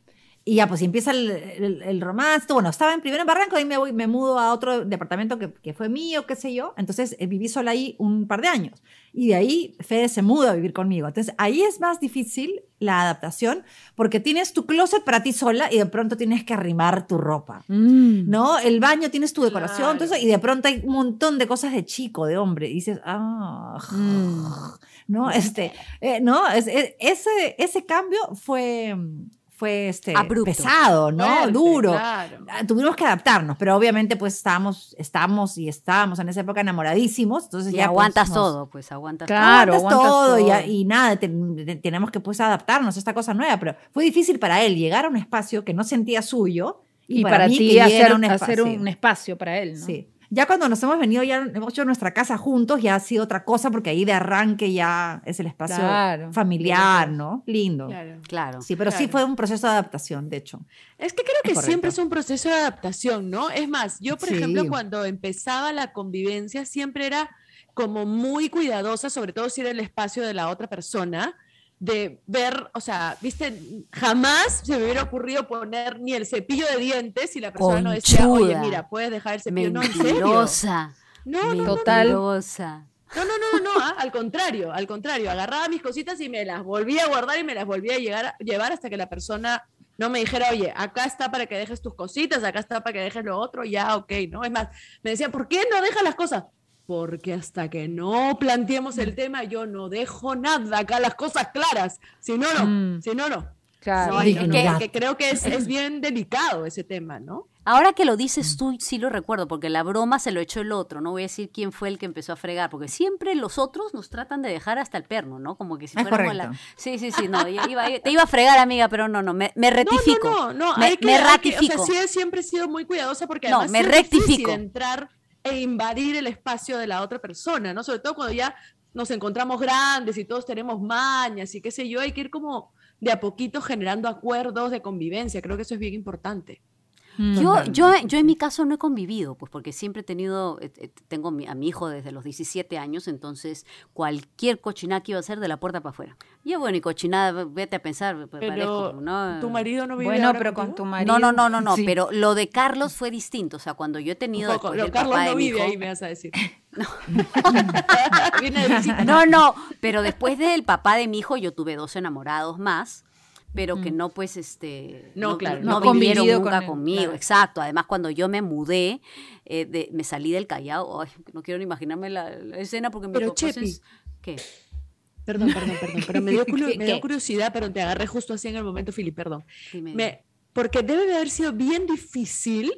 S5: y ya, pues, y empieza el, el, el romance. Bueno, estaba en primero en Barranco y me, voy, me mudo a otro departamento que, que fue mío, qué sé yo. Entonces, eh, viví sola ahí un par de años. Y de ahí Fede se muda a vivir conmigo. Entonces, ahí es más difícil la adaptación porque tienes tu closet para ti sola y de pronto tienes que arrimar tu ropa.
S4: Mm.
S5: ¿no? El baño tienes tu decoración, todo
S3: Claro.
S5: eso, y de pronto hay un montón de cosas de chico, de hombre, y dices, ah, ¿no? Este, eh, ¿no? Es- es- ese, ese cambio fue, fue este,
S2: Abrupto.
S5: pesado, ¿no?
S3: Fuerte,
S5: Duro.
S3: claro.
S5: Ah, Tuvimos que adaptarnos, pero obviamente pues estábamos, estábamos y estábamos en esa época enamoradísimos, entonces
S2: Y
S5: ya pues,
S2: aguantas
S5: nos-
S2: todo, pues aguantas
S4: Claro.
S5: aguantas
S4: aguantas
S5: todo, y-
S4: todo.
S5: Y, nada, te- te- tenemos que pues adaptarnos a esta cosa nueva, pero fue difícil para él llegar a un espacio que no sentía suyo
S4: Y, para,
S5: mí
S4: ti
S5: que
S4: hacer,
S5: un
S4: hacer
S5: espacio.
S4: un espacio para él, ¿no?
S5: Sí. Ya cuando nos hemos venido, ya hemos hecho nuestra casa juntos, ya ha sido otra cosa, porque ahí de arranque ya es el espacio
S4: Claro.
S5: familiar, ¿no? Lindo.
S3: Claro.
S2: Claro.
S5: Sí, pero sí fue un proceso de adaptación, de hecho.
S3: Es que creo que
S5: correcto.
S3: siempre es un proceso de adaptación, ¿no? Es más, yo, por
S5: Sí.
S3: ejemplo, cuando empezaba la convivencia, siempre era como muy cuidadosa, sobre todo si era el espacio de la otra persona, de ver, o sea, viste, jamás se me hubiera ocurrido poner ni el cepillo de dientes si la persona no decía, oye,
S2: Conchuda.
S3: mira, puedes dejar el cepillo. No, en serio.
S2: Mentirosa.
S3: No, no.
S2: Mentirosa.
S3: No, no, no, no, ah, al contrario, al contrario, agarraba mis cositas y me las volvía a guardar y me las volvía a llegar, llevar hasta que la persona no me dijera, oye, acá está para que dejes tus cositas, acá está para que dejes lo otro, ya, ok, ¿no? Es más, me decía, ¿por qué no dejas las cosas? Porque hasta que no planteemos el tema, yo no dejo nada, acá las cosas claras, si no, no,
S4: Mm.
S3: si no, no.
S4: Claro.
S3: Que creo que es, es bien delicado ese tema, ¿no?
S2: Ahora que lo dices tú, sí lo recuerdo, porque la broma se lo echó el otro. No voy a decir quién fue el que empezó a fregar, porque siempre los otros nos tratan de dejar hasta el perno, ¿no? Como que si
S5: Es
S2: fuéramos la... Sí, sí, sí, no, iba- iba- te iba a fregar, amiga, pero no, no, me, me rectifico.
S3: No, no, no, no,
S2: me,
S3: hay que,
S2: me
S3: hay que-
S2: ratifico.
S3: o sea, sí, he- siempre he sido muy cuidadosa porque
S2: No,
S3: además
S2: me
S3: es difícil
S2: rectifico.
S3: entrar e invadir el espacio de la otra persona, ¿no? Sobre todo cuando ya nos encontramos grandes y todos tenemos mañas y qué sé yo, hay que ir como de a poquito generando acuerdos de convivencia, creo que eso es bien importante.
S2: Yo, yo, yo en mi caso no he convivido, pues porque siempre he tenido, eh, eh, tengo mi- a mi hijo desde los 17 años, entonces cualquier cochinada que iba a hacer de la puerta para afuera. Y bueno, y cochinada, vete a pensar,
S3: Pero
S2: parezco, ¿no?
S3: tu marido no vive
S4: Bueno,
S3: ahora
S4: pero con tu marido.
S2: No, no, no, no, no,
S4: Sí.
S2: pero lo de Carlos fue distinto, o sea, cuando yo he tenido
S3: poco, Carlos
S2: papá de
S3: no
S2: mi
S3: vive
S2: hijo-
S3: ahí, me vas a decir.
S2: No, no, pero después del papá de mi hijo yo tuve dos enamorados más, pero que no pues este
S3: No, claro,
S2: no,
S4: no
S2: vivieron
S4: convivido
S2: nunca
S4: con él,
S2: conmigo,
S4: claro.
S2: exacto. Además cuando yo me mudé, eh, de- me salí del Callao, ay, no quiero ni imaginarme la, la escena porque
S3: Pero,
S2: papá es-
S3: Chepi.
S2: ¿Qué?
S3: Perdón, perdón, perdón, pero me dio, curio-
S4: ¿Qué-
S3: me dio curiosidad, pero te agarré justo así en el momento, Fili, perdón. Me, porque debe de haber sido bien difícil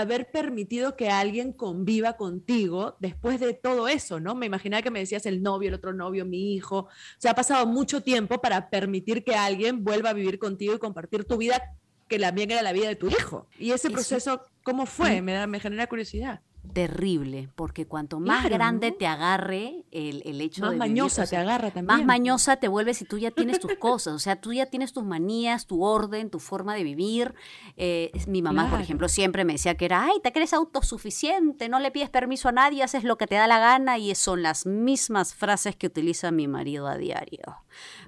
S3: haber permitido que alguien conviva contigo después de todo eso, ¿no? Me imaginaba que me decías el novio, el otro novio, mi hijo. O sea, ha pasado mucho tiempo para permitir que alguien vuelva a vivir contigo y compartir tu vida, que también era la vida de tu hijo. Y ese
S2: Eso-
S3: proceso, ¿cómo fue? Me, da, me genera curiosidad.
S2: Terrible, porque cuanto más
S3: Claro,
S2: grande
S3: ¿no?
S2: te agarre el, el hecho
S3: Más
S2: de vivir,
S3: mañosa
S2: o
S3: te
S2: sea,
S3: agarra también.
S2: Más mañosa te vuelves y tú ya tienes tus cosas, o sea, tú ya tienes tus manías, tu orden, tu forma de vivir. Eh, mi mamá, por ejemplo, siempre me decía que era, ay, te crees autosuficiente, no le pides permiso a nadie, haces lo que te da la gana y son las mismas frases que utiliza mi marido a diario.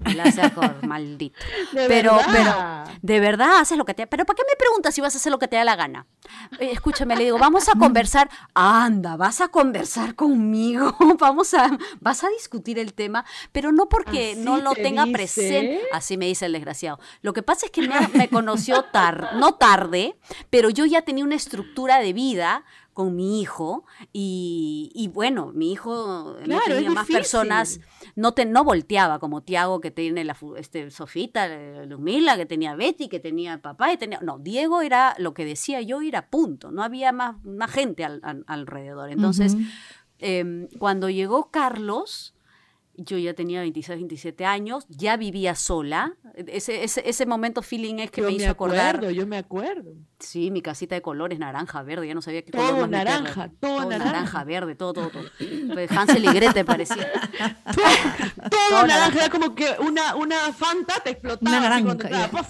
S2: Me la hace acordar, maldito.
S3: De
S2: pero,
S3: verdad.
S2: pero, de verdad haces lo que te Pero ¿para qué me preguntas si vas a hacer lo que te da la gana? Eh, escúchame, le digo, vamos a conversar. Anda, vas a conversar conmigo. Vamos a, vas a discutir el tema, pero no porque
S3: ¿Así
S2: no lo
S3: te
S2: tenga
S3: dice?
S2: presente. Así me dice el desgraciado. Lo que pasa es que me, me conoció tarde, no tarde, pero yo ya tenía una estructura de vida con mi hijo y, y bueno, mi hijo
S3: Claro,
S2: tenía más
S3: difícil.
S2: personas no te no volteaba como Tiago que tiene la este Sofita, eh, Lumila, que tenía Betty, que tenía papá y tenía no, Diego era lo que decía yo era punto, no había más, más gente al- al- alrededor. Entonces, em, cuando llegó Carlos, yo ya tenía 26, 27 años, ya vivía sola. Ese, ese, ese momento feeling es que
S3: yo
S2: me hizo acordar.
S3: acuerdo, yo me acuerdo.
S2: Sí, mi casita de colores, naranja, verde, ya no sabía qué
S3: Todo
S2: color más meterle.
S3: naranja, todo naranja.
S2: verde, todo, todo, todo. Pues Hansel y Gretel parecía.
S3: Todo,
S2: Todo
S3: naranja, era como que una, una Fanta te explotaba.
S5: Una
S3: así cuando
S5: naranja.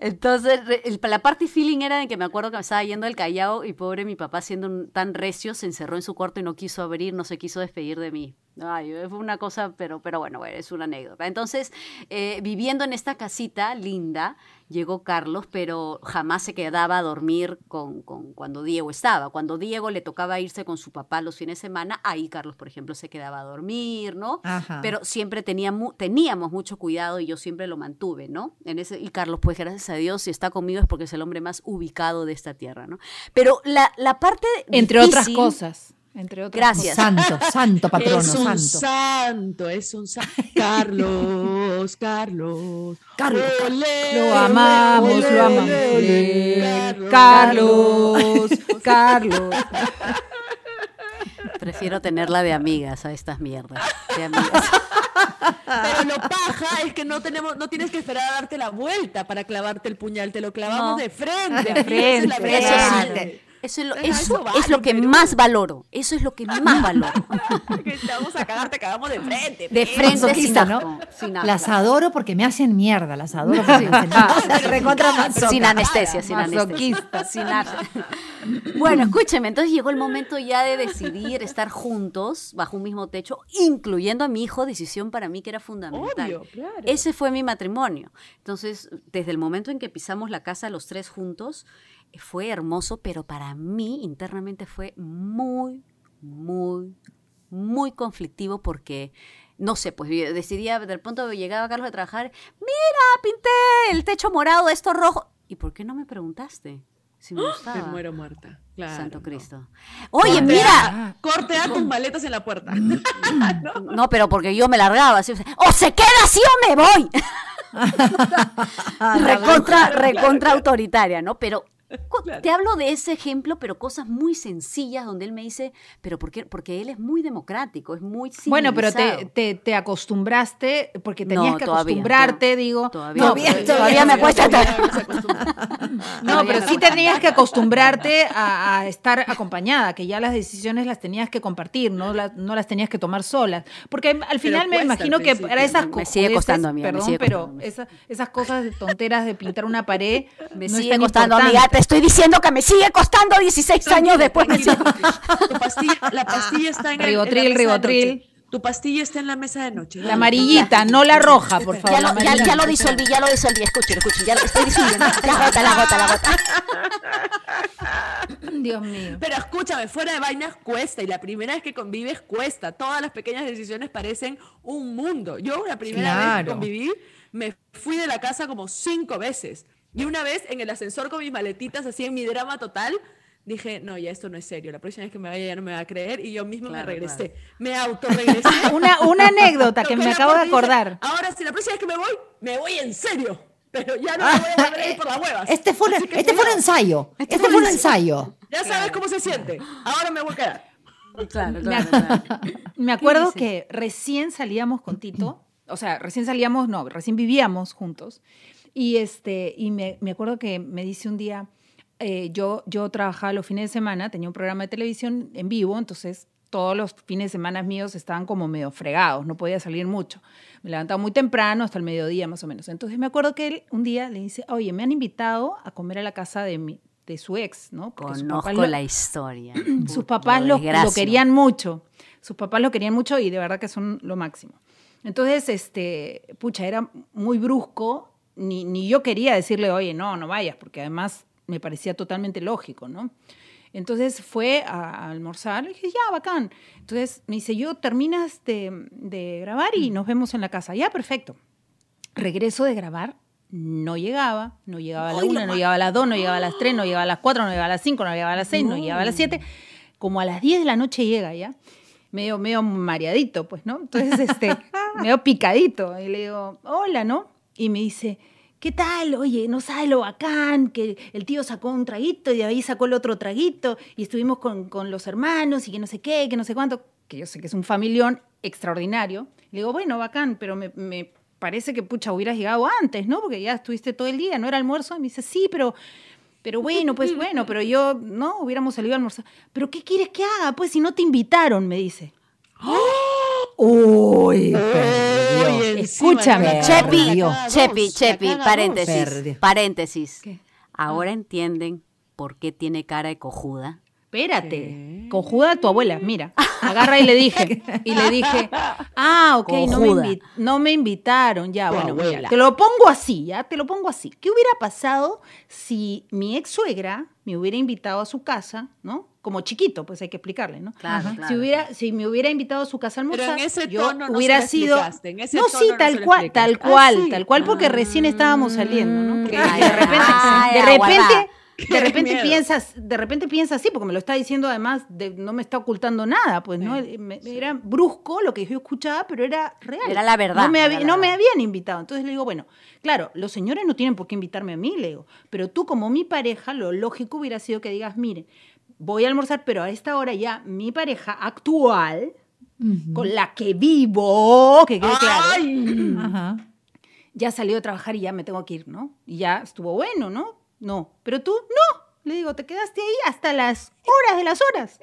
S2: Entonces, el- la parte feeling era de que me acuerdo que me estaba yendo al Callao y pobre mi papá siendo un- tan recio se encerró en su cuarto y no quiso abrir, no se quiso despedir de mí. Ay, fue una cosa, pero, pero bueno, bueno, es una anécdota. Entonces, eh, viviendo en esta casita linda, llegó Carlos, pero jamás se quedaba a dormir con, con- cuando Diego estaba. Cuando Diego le tocaba irse con su papá los fines de semana, ahí Carlos, por ejemplo, se quedaba a dormir, ¿no?
S5: Ajá.
S2: Pero siempre tenía mu- teníamos mucho cuidado y yo siempre lo mantuve, ¿no? En ese, y Carlos, pues gracias a Dios, si está conmigo es porque es el hombre más ubicado de esta tierra, ¿no? Pero la, la parte
S4: Entre otras cosas. Entre otras
S2: Gracias.
S5: Santo, santo patrono,
S3: es un
S5: santo.
S3: santo, es un santo. Carlos, Carlos.
S5: Carlos,
S4: Lo amamos, lo amamos. Carlos, Carlos.
S2: Prefiero tenerla de amigas a estas mierdas. De amigas.
S3: Pero lo paja es que no tenemos, no tienes que esperar a darte la vuelta para clavarte el puñal, te lo clavamos
S2: No.
S3: de frente.
S4: De
S3: esa es la
S4: frente,
S2: Eso es lo,
S3: Ajá,
S2: eso
S3: eso vale,
S2: es lo que
S3: Perú.
S2: más valoro. Eso es lo que más valoro.
S3: Que te vamos a cagar, te cagamos de frente.
S2: De frente sin
S5: Masoquista, ¿no?
S2: asco. Sin asco.
S5: Las adoro porque me hacen mierda, las adoro porque me hacen mierda.
S2: Sin anestesia, sin anestesia. Sin. Bueno, escúcheme, entonces llegó el momento ya de decidir estar juntos bajo un mismo techo, incluyendo a mi hijo, decisión para mí que era fundamental.
S3: Obvio, claro.
S2: Ese fue mi matrimonio. Entonces, desde el momento en que pisamos la casa los tres juntos, fue hermoso, pero para mí internamente fue muy muy, muy conflictivo porque no sé, pues decidía, del punto de llegaba Carlos a trabajar, mira, pinté el techo morado, esto rojo. ¿Y por qué no me preguntaste? Si me gustaba.
S3: Me muero muerta. Claro,
S2: Santo
S3: no.
S2: Cristo. Oye,
S3: Corte
S2: mira.
S3: a- corte a tus maletas en la puerta.
S2: No, pero porque yo me largaba. así, O se queda así o me voy. recontra, recontra autoritaria, ¿no? Pero
S3: Claro.
S2: te hablo de ese ejemplo, pero cosas muy sencillas donde él me dice, pero ¿por qué? Porque él es muy democrático, es muy
S4: Bueno, pero te,
S2: civilizado.
S4: te, te acostumbraste, porque tenías
S2: No,
S4: que
S2: todavía,
S4: acostumbrarte, digo.
S2: Todavía,
S4: no,
S5: Todavía,
S2: me cuesta.
S4: No, pero sí tenías que acostumbrarte a, a estar acompañada, que ya las decisiones las tenías que compartir, no, las no las tenías que tomar solas. Porque al final me imagino que para esas
S2: Me sigue costando, amiga, me
S4: perdón, pero
S2: costando.
S4: esa- esas cosas de tonteras de pintar una pared
S2: Me
S4: no
S2: sigue costando,
S4: importante.
S2: amiga. Te estoy diciendo que me sigue costando 16 años después.
S3: Tu pastilla, la pastilla está en el,
S4: Ribotril,
S3: en la mesa de
S4: ribotril.
S3: Tu pastilla está en la mesa de noche.
S4: La amarillita, no la roja, por favor.
S2: Ya lo, ya, ya lo disolví, ya lo disolví. Escuchen, escuchen, ya lo estoy disolviendo. La gota, la gota, la gota.
S4: Dios mío.
S3: Pero escúchame, fuera de vainas cuesta y la primera vez que convives cuesta. Todas las pequeñas decisiones parecen un mundo. Yo la primera vez
S5: Claro.
S3: que conviví me fui de la casa como cinco veces. Y una vez en el ascensor con mis maletitas así en mi drama total, dije, no, ya esto no es serio. La próxima vez que me vaya ya no me va a creer y yo mismo
S2: Claro,
S3: me regresé. Me autorregresé.
S4: Una, una anécdota que me acabo de acordar.
S3: Ahora sí, la próxima vez que me voy, me voy en serio. Pero ya no me voy a volver a ir por las huevas.
S5: Este fue, este fue un ensayo. Este fue un ensayo.
S3: Ya sabes cómo se siente. Ahora me voy a quedar.
S2: Claro,
S4: Me, me acuerdo que recién salíamos con Tito, o sea, recién salíamos, no, recién vivíamos juntos. Y, este, y me, me acuerdo que me dice un día, eh, yo, yo trabajaba los fines de semana, tenía un programa de televisión en vivo, entonces todos los fines de semana míos estaban como medio fregados, no podía salir mucho. Me levantaba muy temprano, hasta el mediodía más o menos. Entonces me acuerdo que él un día le dice, oye, me han invitado a comer a la casa de, mi, de su ex, ¿no? Porque
S2: Conozco
S4: lo-
S2: la historia.
S4: sus papás lo, lo querían mucho. Sus papás lo querían mucho y de verdad que son lo máximo. Entonces, este, pucha, era muy brusco. Ni, ni yo quería decirle, oye, no, no vayas, porque además me parecía totalmente lógico, ¿no? Entonces fue a, a almorzar, le dije, ya, bacán. Entonces me dice, yo terminas de, de grabar y nos vemos en la casa. Ya, perfecto. Regreso de grabar, no llegaba, no llegaba a la una, no llegaba a las dos, no llegaba a las tres, no llegaba a las cuatro, no llegaba a las cinco, no llegaba a las seis, no, llegaba a las siete. Como a las diez de la noche llega ya, medio, medio mareadito, pues, ¿no? Entonces, este, medio picadito. Y le digo, hola, ¿no? Y me dice, ¿qué tal? Oye, no sabes lo bacán, que el tío sacó un traguito y de ahí sacó el otro traguito y estuvimos con, con los hermanos y que no sé qué, que no sé cuánto, que yo sé que es un familión extraordinario. Le digo, bueno, bacán, pero me, me parece que, pucha, hubieras llegado antes, ¿no? Porque ya estuviste todo el día, ¿no era almuerzo? Y me dice, sí, pero... Pero bueno, pues bueno, pero yo, no, hubiéramos salido a almorzar. ¿Pero qué quieres que haga? Pues si no te invitaron, me dice.
S5: Uy, perdió.
S3: Oye, encima,
S4: Escúchame,
S2: Chepi,
S3: dos,
S2: Chepi, Chepi, paréntesis,
S5: Perdió.
S2: paréntesis.
S4: ¿Qué?
S2: Ahora entienden por qué tiene cara de cojuda.
S4: Espérate,
S3: ¿Qué?
S4: cojuda tu abuela, mira. Agarra y le dije, y le dije, ah, ok, no me, no me invitaron, ya,
S3: Tu
S4: bueno, mira,
S3: abuela.
S4: te lo pongo así, ya, te lo pongo así. ¿Qué hubiera pasado si mi ex suegra me hubiera invitado a su casa, ¿no? Como chiquito, pues hay que explicarle, ¿no?
S2: Claro,
S4: Si, hubiera, si me hubiera invitado a su casa a
S3: Pero
S4: almorzar,
S3: en ese
S4: yo
S3: tono no
S4: hubiera
S3: se
S4: sido...
S3: explicaste, en ese
S4: no,
S3: tono
S4: sí,
S3: no
S4: tal cual, tal
S3: Ah,
S4: cual,
S3: sí.
S4: tal cual, porque recién estábamos saliendo, ¿no? Porque
S2: Ay,
S4: de repente,
S2: ay,
S4: de repente, de
S3: Qué
S4: repente
S3: miedo.
S4: piensas, de repente piensas así, porque me lo está diciendo además, de, no me está ocultando nada, pues, ¿no? Me- era brusco lo que yo escuchaba, pero era real.
S2: Era la verdad,
S4: No me, me habían invitado. Entonces le digo, bueno, claro, los señores no tienen por qué invitarme a mí, le digo, pero tú como mi pareja, lo lógico hubiera sido que digas, mire, voy a almorzar, pero a esta hora ya mi pareja actual, con la que vivo, que quede claro, ya salió a trabajar y ya me tengo que ir, ¿no? Y ya estuvo bueno, ¿no? No, pero tú no. Le digo, te quedaste ahí hasta las horas de las horas.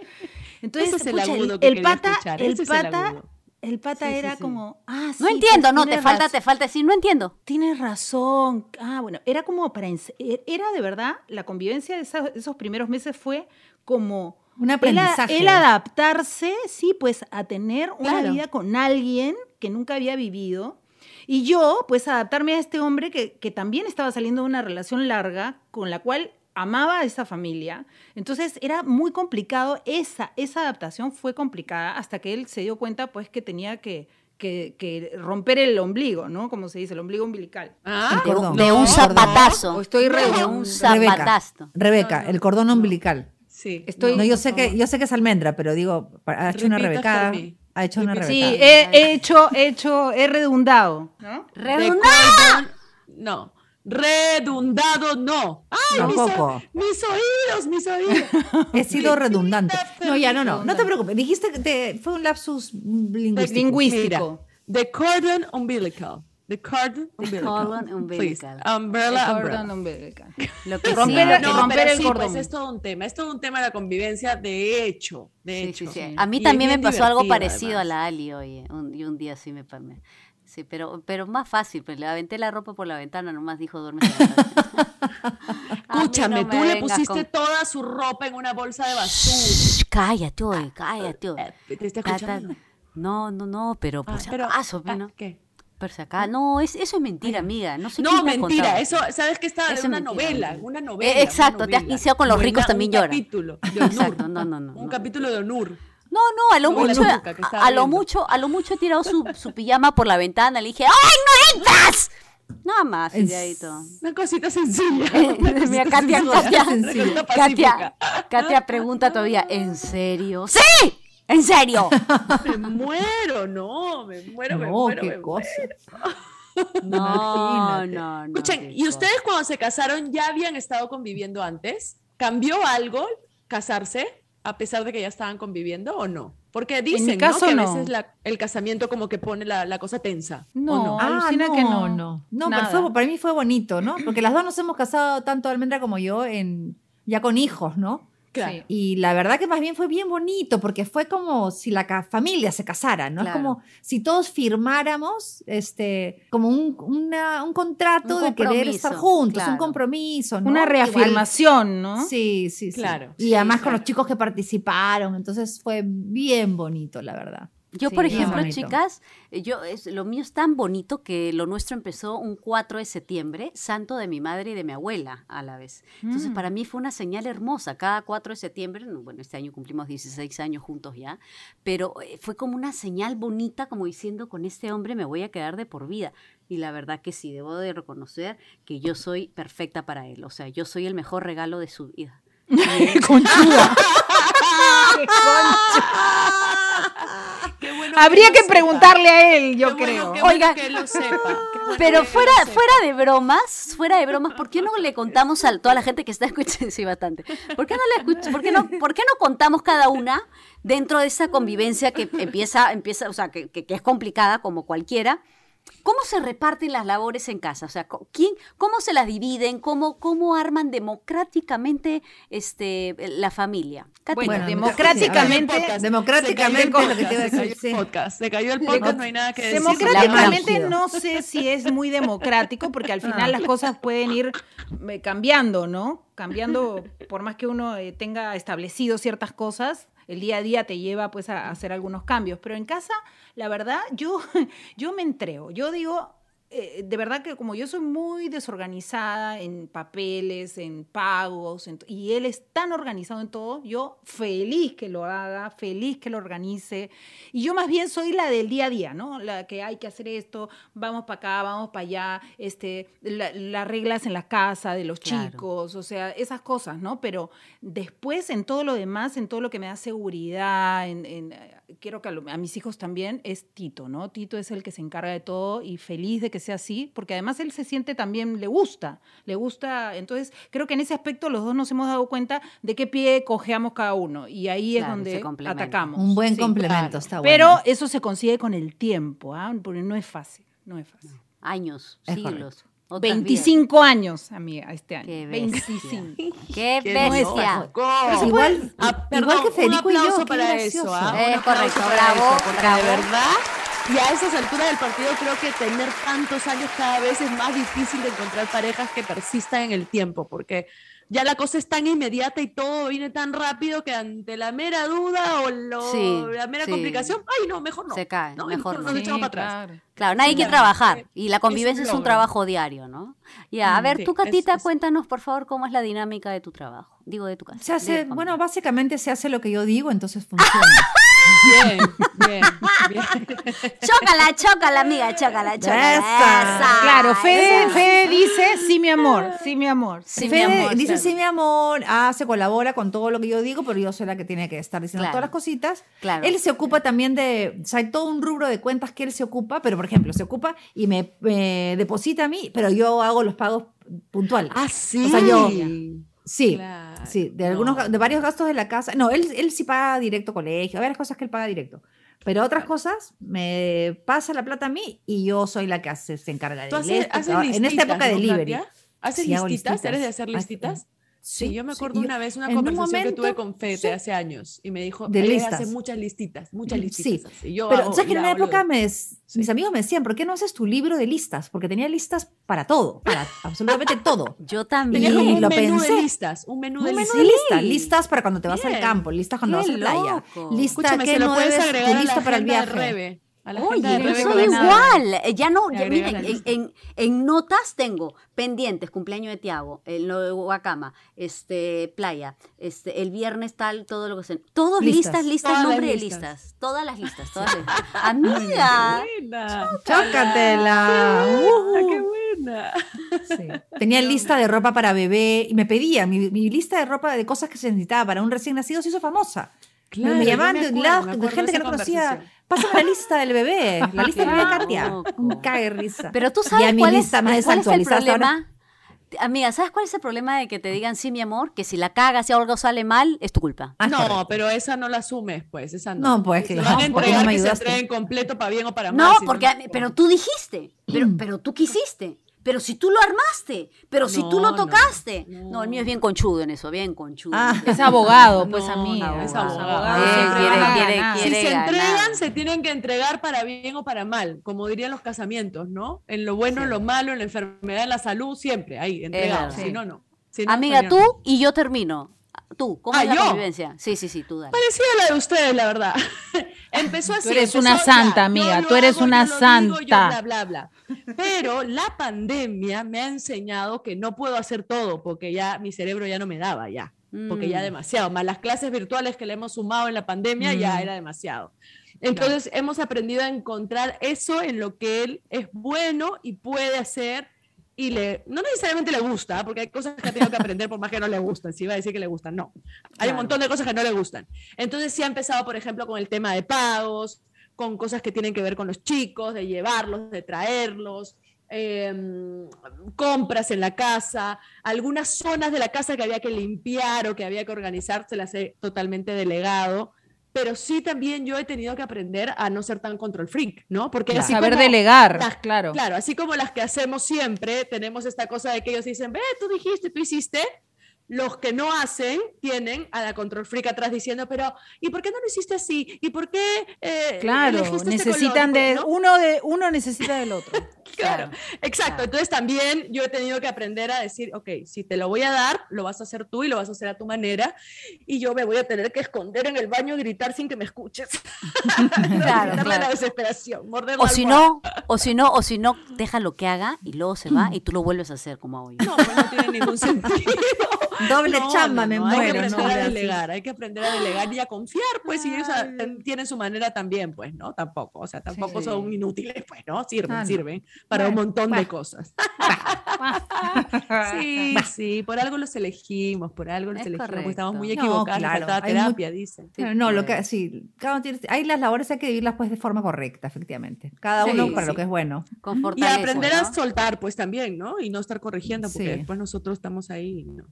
S4: Entonces,
S3: Ese es el
S4: pucha, el,
S3: agudo que
S4: el
S3: quería
S4: pata,
S3: escuchar,
S4: el
S3: ese es el
S4: pata, el pata
S3: Sí,
S4: era
S3: sí.
S4: como, ah, sí,
S2: No entiendo,
S4: pues,
S2: no, te falta, te falta decir, no entiendo.
S4: Tienes razón. Ah, bueno, era como para... e- Era de verdad, la convivencia de esos primeros meses fue como...
S5: Un aprendizaje.
S4: Él, adaptarse, sí, pues a tener una
S3: Claro.
S4: vida con alguien que nunca había vivido. Y yo, pues adaptarme a este hombre que, que también estaba saliendo de una relación larga con la cual amaba a esa familia. Entonces era muy complicado, esa, esa adaptación fue complicada hasta que él se dio cuenta pues que tenía que, que, que romper el ombligo, ¿no? Como se dice, el ombligo umbilical.
S3: Ah,
S5: El cordón.
S2: De un
S5: No,
S2: zapatazo.
S4: O estoy re-
S2: De un
S5: Rebeca,
S2: zapatazo.
S5: Rebeca, el cordón umbilical.
S3: Sí.
S4: Estoy-
S5: No, yo sé que yo sé que es almendra, pero digo, ha hecho una
S3: Repita
S5: Rebeca.
S3: for me.
S5: Ha hecho una.
S4: Sí, he, he hecho, he hecho, he redundado, ¿no?
S2: Redundado.
S3: no. Redundado no. ¡Ay, mis,
S5: Tampoco.
S3: o- mis oídos, mis oídos!
S5: He sido redundante. No, ya no, no. No te preocupes. Dijiste que te- fue un lapsus lingüístico.
S4: Lingüístico.
S3: The cordon umbilical. The cordon
S2: The
S3: umbilical.
S2: cordon umbilical.
S3: Please. Umbrella,
S4: El
S3: umbrella.
S4: umbilical.
S2: Lo que
S4: Romper
S2: sea.
S4: el-
S3: No,
S4: romper
S3: pero
S4: el
S3: sí,
S4: cordón.
S3: pues es todo un tema. Es todo un tema de la convivencia, de hecho. De
S2: Sí,
S3: hecho.
S2: sí, sí. A mí
S3: Y
S2: también me pasó algo parecido a
S3: además.
S2: la Ali, oye. Un, y un día sí me... me- Sí, pero, pero más fácil, pues le aventé la ropa por la ventana, nomás dijo, duerme.
S3: Escúchame, tú le pusiste toda su ropa en una bolsa de basura.
S2: Cállate, oye, cállate, oye.
S3: Eh, ¿Te está escuchando?
S2: No, no, no, pero por
S3: Ah,
S2: si
S3: pero-
S2: acaso,
S3: ah,
S2: ¿no?
S3: ¿Qué?
S2: No, es, eso es mentira, amiga. No sé
S3: mentira, eso, ¿sabes qué estaba? De
S2: es
S3: una
S2: mentira,
S3: novela,
S2: mentira.
S3: una novela.
S2: Eh, exacto,
S3: una
S2: te has quiciado con los ricos
S3: una-
S2: también
S3: un capítulo de.
S2: Exacto, no, no, no.
S3: Un
S2: no.
S3: capítulo de Onur.
S2: No, no, a lo mucho,
S3: que
S2: a, lo mucho, a lo mucho he tirado su, su pijama por la ventana, le dije, ¡ay, no entras! Nada más.
S3: Una cosita sencilla.
S2: Mira, Katia, Katia, Katia. Katia pregunta todavía, ¿en serio? ¡Sí! ¿En serio?
S3: Me muero, no, me muero, me
S5: No,
S3: muero.
S5: qué
S3: me
S5: cosa.
S2: No,
S5: Imagínate.
S2: no, no.
S3: Escuchen, ¿y
S2: cosa.
S3: ustedes cuando se casaron ya habían estado conviviendo antes? ¿Cambió algo casarse a pesar de que ya estaban conviviendo o no? Porque dicen
S4: caso,
S3: ¿no? que a
S4: no.
S3: veces la- el casamiento como que pone la, la cosa tensa. ¿o
S4: No.
S5: Ah,
S4: Alucina
S5: no,
S4: que
S5: no,
S4: no.
S5: no. No,
S4: Nada.
S5: pero fue- para mí fue bonito, ¿no? Porque las dos nos hemos casado, tanto Almendra como yo, en, ya con hijos, ¿no?
S3: Claro.
S4: Sí.
S5: Y la verdad que más bien fue bien bonito, porque fue como si la familia se casara, ¿no?
S2: Claro.
S5: Es como si todos firmáramos este, como un, una- un contrato
S2: Un
S5: de querer estar juntos,
S2: claro.
S5: un compromiso, ¿no?
S4: Una
S5: Igual-
S4: reafirmación, ¿no?
S5: Sí, sí, sí.
S3: Claro.
S5: Y
S3: Sí,
S5: además con los chicos que participaron, entonces fue bien bonito, la verdad.
S2: Yo,
S5: Sí,
S2: por ejemplo, chicas, yo es, lo mío es tan bonito que lo nuestro empezó un 4 de septiembre, santo de mi madre y de mi abuela a la vez. Entonces,
S4: Mm.
S2: para mí fue una señal hermosa. Cada 4 de septiembre, no, bueno, este año cumplimos 16 años juntos ya, pero eh, fue como una señal bonita, como diciendo, con este hombre me voy a quedar de por vida. Y la verdad que sí, debo de reconocer que yo soy perfecta para él. O sea, yo soy el mejor regalo de su vida.
S4: Conchuda. Qué concha.
S3: Qué bueno
S4: Habría que
S3: sepa.
S4: preguntarle a él,
S3: Qué
S4: yo
S3: bueno,
S4: creo.
S3: qué bueno
S2: Oiga.
S3: que lo sepa.
S2: Pero
S3: que
S2: fuera,
S3: lo sepa.
S2: fuera de bromas, fuera de bromas, ¿por qué no le contamos a toda la gente que está escuchando? Sí, bastante. ¿Por qué no le escuch- por qué no, por qué no contamos cada una dentro de esa convivencia que empieza, empieza, o sea, que, que- que es complicada como cualquiera? ¿Cómo se reparten las labores en casa? O sea, ¿quién, ¿cómo se las dividen? ¿Cómo, cómo arman democráticamente este, la familia? Katy,
S4: Bueno,
S5: Bueno,
S4: democráticamente,
S3: podcast,
S5: democráticamente
S3: se cayó el
S5: lo que te iba a
S3: podcast,
S5: decir,
S3: Se cayó
S5: sí.
S3: el podcast, se cayó el podcast, no hay nada que decir.
S4: Democráticamente no sé si es muy democrático, porque al final las cosas pueden ir eh, cambiando, ¿no? Cambiando, por más que uno eh, tenga establecido ciertas cosas, el día a día te lleva pues a, hacer algunos cambios. Pero en casa, la verdad, yo, yo me entrego. Yo digo, eh, de verdad que como yo soy muy desorganizada en papeles, en pagos, en- y él es tan organizado en todo, yo feliz que lo haga, feliz que lo organice. Y yo más bien soy la del día a día, ¿no? La que hay que hacer esto, vamos para acá, vamos para allá, este, la- las reglas en la casa de los
S2: Claro.
S4: chicos, o sea, esas cosas, ¿no? Pero después en todo lo demás, en todo lo que me da seguridad, en, en, eh, quiero que a, lo- a mis hijos también, es Tito, ¿no? Tito es el que se encarga de todo y feliz de que sea así, porque además él se siente también, le gusta, le gusta, entonces creo que en ese aspecto los dos nos hemos dado cuenta de qué pie cojeamos cada uno y ahí
S2: Claro,
S4: es donde atacamos.
S5: Un buen
S4: Sí,
S5: complemento,
S4: claro.
S5: está bueno.
S4: Pero eso se consigue con el tiempo, ¿ah? porque no es fácil, no es fácil.
S2: Años,
S5: Es
S2: siglos. Otras vidas.
S4: 25 años, amiga, este año.
S2: Qué bestia.
S4: 25.
S2: ¡Qué
S3: Qué
S2: bestia!
S5: Pues igual,
S3: Ah,
S5: igual
S3: perdón,
S5: que Federico
S3: un
S5: y yo,
S3: aplauso
S5: qué
S3: para
S5: gracioso.
S3: eso, ¿ah?
S2: Es
S3: Un
S2: correcto,
S3: para
S2: bravo,
S3: eso, porque
S2: bravo.
S3: de verdad, y a esas alturas del partido creo que tener tantos años cada vez es más difícil de encontrar parejas que persistan en el tiempo, porque ya la cosa es tan inmediata y todo viene tan rápido que ante la mera duda o lo-
S2: Sí,
S3: la mera
S2: sí.
S3: complicación, ay no, mejor no.
S2: Se cae,
S3: ¿no?
S2: mejor
S3: nos
S2: no.
S3: echamos
S4: Sí,
S3: para atrás.
S4: claro.
S2: Claro, nadie quiere trabajar y la convivencia es un trabajo diario, ¿no? Ya, a ver,
S3: sí,
S2: tú, Catita,
S3: es-
S2: cuéntanos, por favor, cómo es la dinámica de tu trabajo. Digo, de tu casa.
S5: Se hace, bueno, básicamente se hace lo que yo digo, entonces funciona.
S3: Bien, bien, bien.
S2: Chócala, chócala, amiga, chócala, chócala.
S5: Esa.
S2: Esa,
S4: Claro, Fede,
S2: esa.
S4: Fede dice, sí, mi amor, sí, mi amor.
S2: Sí, mi
S5: Fede
S2: amor,
S5: dice,
S2: claro.
S5: sí, mi amor, hace, colabora con todo lo que yo digo, pero yo soy la que tiene que estar diciendo
S2: Claro.
S5: todas las cositas.
S2: Claro.
S5: Él se ocupa también de, o sea, hay todo un rubro de cuentas que él se ocupa, pero por ejemplo, se ocupa y me, me deposita a mí, pero yo hago los pagos puntuales.
S3: Ah, sí.
S5: O sea, yo- sí,
S3: Claro.
S5: Sí, de algunos,
S3: No.
S5: de varios gastos de la casa. No, él, él sí paga directo colegio, hay varias cosas que él paga directo. Pero otras cosas me pasa la plata a mí y yo soy la que hace, se encarga de
S3: ¿Tú haces, haces
S5: todo. En esta época de
S3: ¿no,
S5: delivery.
S3: ¿Haces
S5: Sí,
S3: listitas?
S5: listitas.
S3: ¿Eres de hacer listitas? Sí, yo me
S5: sí,
S3: acuerdo
S5: yo-
S3: una vez una
S5: un
S3: conversación que tuve con Fede
S5: sí.
S3: hace años y me dijo,
S5: De listas.
S3: hace muchas listitas, muchas
S5: Sí,
S3: listitas. así. Yo
S5: Pero,
S3: hago-
S5: ¿sabes que en una época
S3: de-
S5: me, mis amigos me decían, ¿por qué no haces tu libro de listas? Porque tenía listas para todo, para absolutamente todo.
S2: Yo también.
S3: como
S5: Y
S3: un
S5: lo
S3: menú de listas, un menú
S5: Un
S3: de
S5: menú
S3: listas.
S5: de listas, listas para cuando te vas al campo, listas cuando
S2: Qué
S5: vas a la playa, lista
S3: Escúchame,
S5: que
S3: se lo
S5: no
S3: puedes
S5: debes
S3: agregar a la
S5: para el viaje.
S3: A la
S2: Oye,
S3: Rebe
S2: yo soy igual. Eh, Ya no, ya, miren, en,
S3: lista.
S2: en- en notas tengo pendientes, cumpleaños de Tiago, el lo de Huacama, este, playa, este, el viernes tal, todo lo que se. Todos
S5: Listas.
S2: listas, listas, nombre de
S3: listas.
S2: Todas las listas, todas las listas. Amiga.
S3: Buena.
S5: Chócatela. Ujú.
S3: qué buena.
S5: Sí. Tenía lista de ropa para bebé y me pedía, mi, mi lista de ropa de cosas que se necesitaba para un recién nacido se hizo famosa.
S3: Claro,
S5: me llamaban
S3: me
S5: de, lados-
S3: me
S5: de gente que no conocía. Pásame la lista del bebé, la lista del bebé Katia. Un cague risa.
S2: Pero tú sabes
S5: mi
S2: cuál es,
S5: más
S2: cuál es el
S5: hasta ahora.
S2: problema. Amiga, ¿sabes cuál es el problema de que te digan sí, mi amor? Que si la cagas y algo sale mal, es tu culpa.
S5: Ah,
S3: no,
S5: correcto.
S3: pero esa no la asumes, pues, esa no.
S5: No, pues,
S3: Si
S5: que
S3: van a
S5: no,
S3: entregar,
S5: no me
S3: que se entreguen completo para bien o para mal.
S2: No,
S3: si
S2: porque,
S3: no-
S2: pero tú dijiste, pero, pero tú quisiste, pero si tú lo armaste, pero si tú lo tocaste.
S3: no.
S2: No, el mío es bien conchudo en eso, bien conchudo.
S5: Ah.
S4: Es abogado, pues
S3: No,
S4: amiga.
S3: es abogado. Eh,
S4: a.
S3: Si se
S2: ganar.
S3: entregan, se tienen que entregar para bien o para mal, como dirían los casamientos, ¿no? En lo bueno, en lo malo, en la enfermedad, en la salud, siempre, ahí, entregados. Si no, no. Si no,
S2: Amiga, tú y yo termino. Tú, ¿cómo
S3: Ah,
S2: es la
S3: ¿yo?
S2: convivencia? Sí, sí, sí, tú dale.
S3: Parecida a la de ustedes, la verdad. Empezó así.
S4: eres
S3: empezó,
S4: una santa, amiga, tú eres
S3: hago,
S4: una
S3: yo lo digo, yo
S4: santa.
S3: bla, bla, bla. Pero la pandemia me ha enseñado que no puedo hacer todo porque ya mi cerebro ya no me daba ya. Porque ya
S2: Mm.
S3: demasiado. Más las clases virtuales que le hemos sumado en la pandemia ya
S5: Mm.
S3: era demasiado. Entonces hemos aprendido a encontrar eso en lo que él es bueno y puede hacer y le, no necesariamente le gusta, porque hay cosas que ha tenido que aprender por más que no le gustan, si iba a decir que le gustan, no. Hay
S2: Claro.
S3: un montón de cosas que no le gustan. Entonces sí ha empezado, por ejemplo, con el tema de pagos, con cosas que tienen que ver con los chicos, de llevarlos, de traerlos, em, compras en la casa, algunas zonas de la casa que había que limpiar o que había que organizar, se las he totalmente delegado. Pero sí también yo he tenido que aprender a no ser tan control freak, ¿no? Porque
S5: Claro.
S3: así
S4: Saber
S3: como
S4: delegar,
S3: las-
S4: claro.
S3: Claro, así como las que hacemos siempre, tenemos esta cosa de que ellos dicen, ve, tú dijiste, tú hiciste. Los que no hacen tienen a la control freak atrás diciendo, pero ¿y por qué no lo hiciste así? ¿Y por qué eh,
S4: Claro,
S3: elegiste este
S4: necesitan
S3: color?
S4: de
S3: ¿No?
S4: uno de uno necesita del otro.
S3: Claro, exacto.
S2: Claro.
S3: Entonces también yo he tenido que aprender a decir, ok, si te lo voy a dar, lo vas a hacer tú y lo vas a hacer a tu manera. Y yo me voy a tener que esconder en el baño y gritar sin que me escuches. No,
S2: Claro,
S3: la desesperación, morder
S2: O
S3: la
S2: si no, o si no, o si no, deja lo que haga y luego se va y tú lo vuelves a hacer como hago yo.
S3: No, pues no tiene ningún sentido.
S5: Doble
S3: No,
S5: chamba,
S3: no,
S5: me
S3: no, Hay que
S5: muero.
S3: aprender
S5: no,
S3: a delegar, hay que aprender a delegar y a confiar, pues, y ellos a- ten- tienen su manera también, pues, ¿no? Tampoco, o sea, tampoco
S4: Sí.
S3: son inútiles, pues, ¿no? Sirven,
S5: Ah, no.
S3: sirven para un
S5: Bueno,
S3: montón de
S5: bueno.
S3: cosas. Sí, sí, por algo los elegimos, por algo los
S2: Es
S3: elegimos, porque estamos muy.
S5: No,
S3: equivocados, les
S5: claro,
S3: terapia, dicen.
S5: Pero no, lo que sí, cada uno tiene, hay las labores hay que vivirlas pues de forma correcta, efectivamente. Cada
S3: Sí,
S5: uno para
S3: sí.
S5: lo que es bueno.
S2: Con
S3: Y aprender
S2: ¿no?
S3: a soltar, pues, también, ¿no? Y no estar corrigiendo, porque
S5: Sí.
S3: después nosotros estamos ahí, ¿no?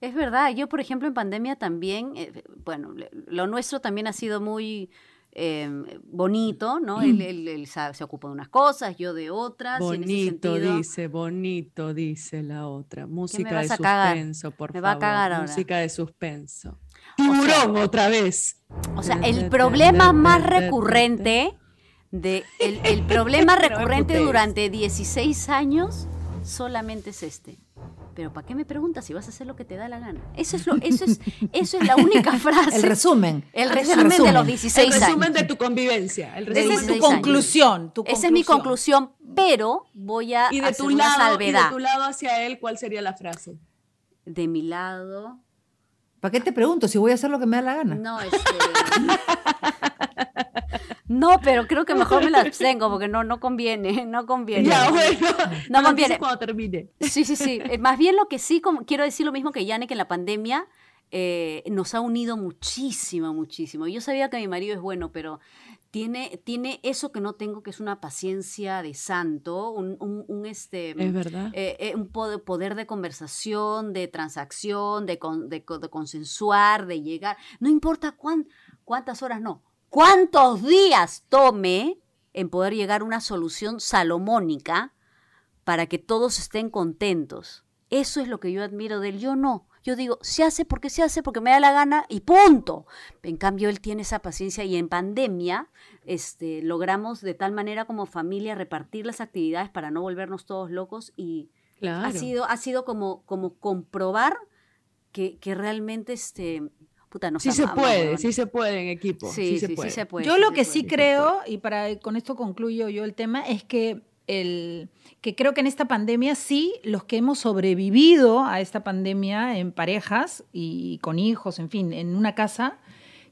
S2: Es verdad, yo por ejemplo en pandemia también, eh, bueno, le- lo nuestro también ha sido muy eh, bonito, ¿no? Él, él- él sa- se ocupa de unas cosas, yo de otras. y en ese
S3: Bonito,
S2: sentido-
S3: dice, bonito, dice la otra. Música de suspenso, por
S2: Me va a
S3: favor.
S2: cagar ahora.
S3: Música de suspenso.
S2: sea-
S3: Tiburón, otra vez.
S2: O sea, el problema más recurrente de el, el problema recurrente durante 16 años solamente es este. Pero ¿para qué me preguntas si vas a hacer lo que te da la gana? Eso es, lo, eso es, eso es la única frase.
S5: El resumen.
S2: El resumen, de los 16
S3: el
S2: años.
S3: resumen de tu convivencia. El
S4: Esa
S3: resumen
S4: es tu
S2: 16 años.
S4: conclusión, tu
S2: Esa es mi
S4: conclusión.
S2: pero voy a
S3: Y de
S2: hacer
S3: tu
S2: una
S3: lado, y de
S2: salvedad.
S3: tu lado hacia él, ¿cuál sería la frase?
S2: De mi lado,
S5: ¿Para qué te pregunto si voy a hacer lo que me da la gana?
S2: no, este... No, pero creo que mejor me la abstengo porque no, no conviene, no conviene.
S3: Ya, bueno.
S2: No conviene.
S3: cuando termine.
S2: Sí, sí, sí. Eh, Más bien lo que sí, como, quiero decir lo mismo que Yannick, que en la pandemia eh, nos ha unido muchísimo, muchísimo. Yo sabía que mi marido es bueno, pero tiene, tiene eso que no tengo, que es una paciencia de santo, un, un- un, este...
S3: Es verdad.
S2: eh, un po- poder de conversación, de transacción, de, con- de co- de consensuar, de llegar. No importa cuán- cuántas horas, no. ¿Cuántos días tome en poder llegar a una solución salomónica para que todos estén contentos? Eso es lo que yo admiro de él. Yo no. Yo digo, se hace porque se hace, porque me da la gana y punto. En cambio, él tiene esa paciencia y en pandemia este, logramos de tal manera como familia repartir las actividades para no volvernos todos locos y
S3: Claro.
S2: ha sido, ha sido como, como comprobar que, que realmente este, puta, nos
S3: sí se
S2: amamos,
S3: puede,
S2: huevón.
S3: sí se puede en equipo.
S2: Sí,
S3: Sí, se
S2: sí,
S3: puede.
S2: sí se puede.
S4: Yo
S2: sí
S4: lo que
S2: puede.
S4: sí creo, y para con esto concluyo yo el tema, es que el que creo que en esta pandemia sí, los que hemos sobrevivido a esta pandemia en parejas y con hijos, en fin, en una casa,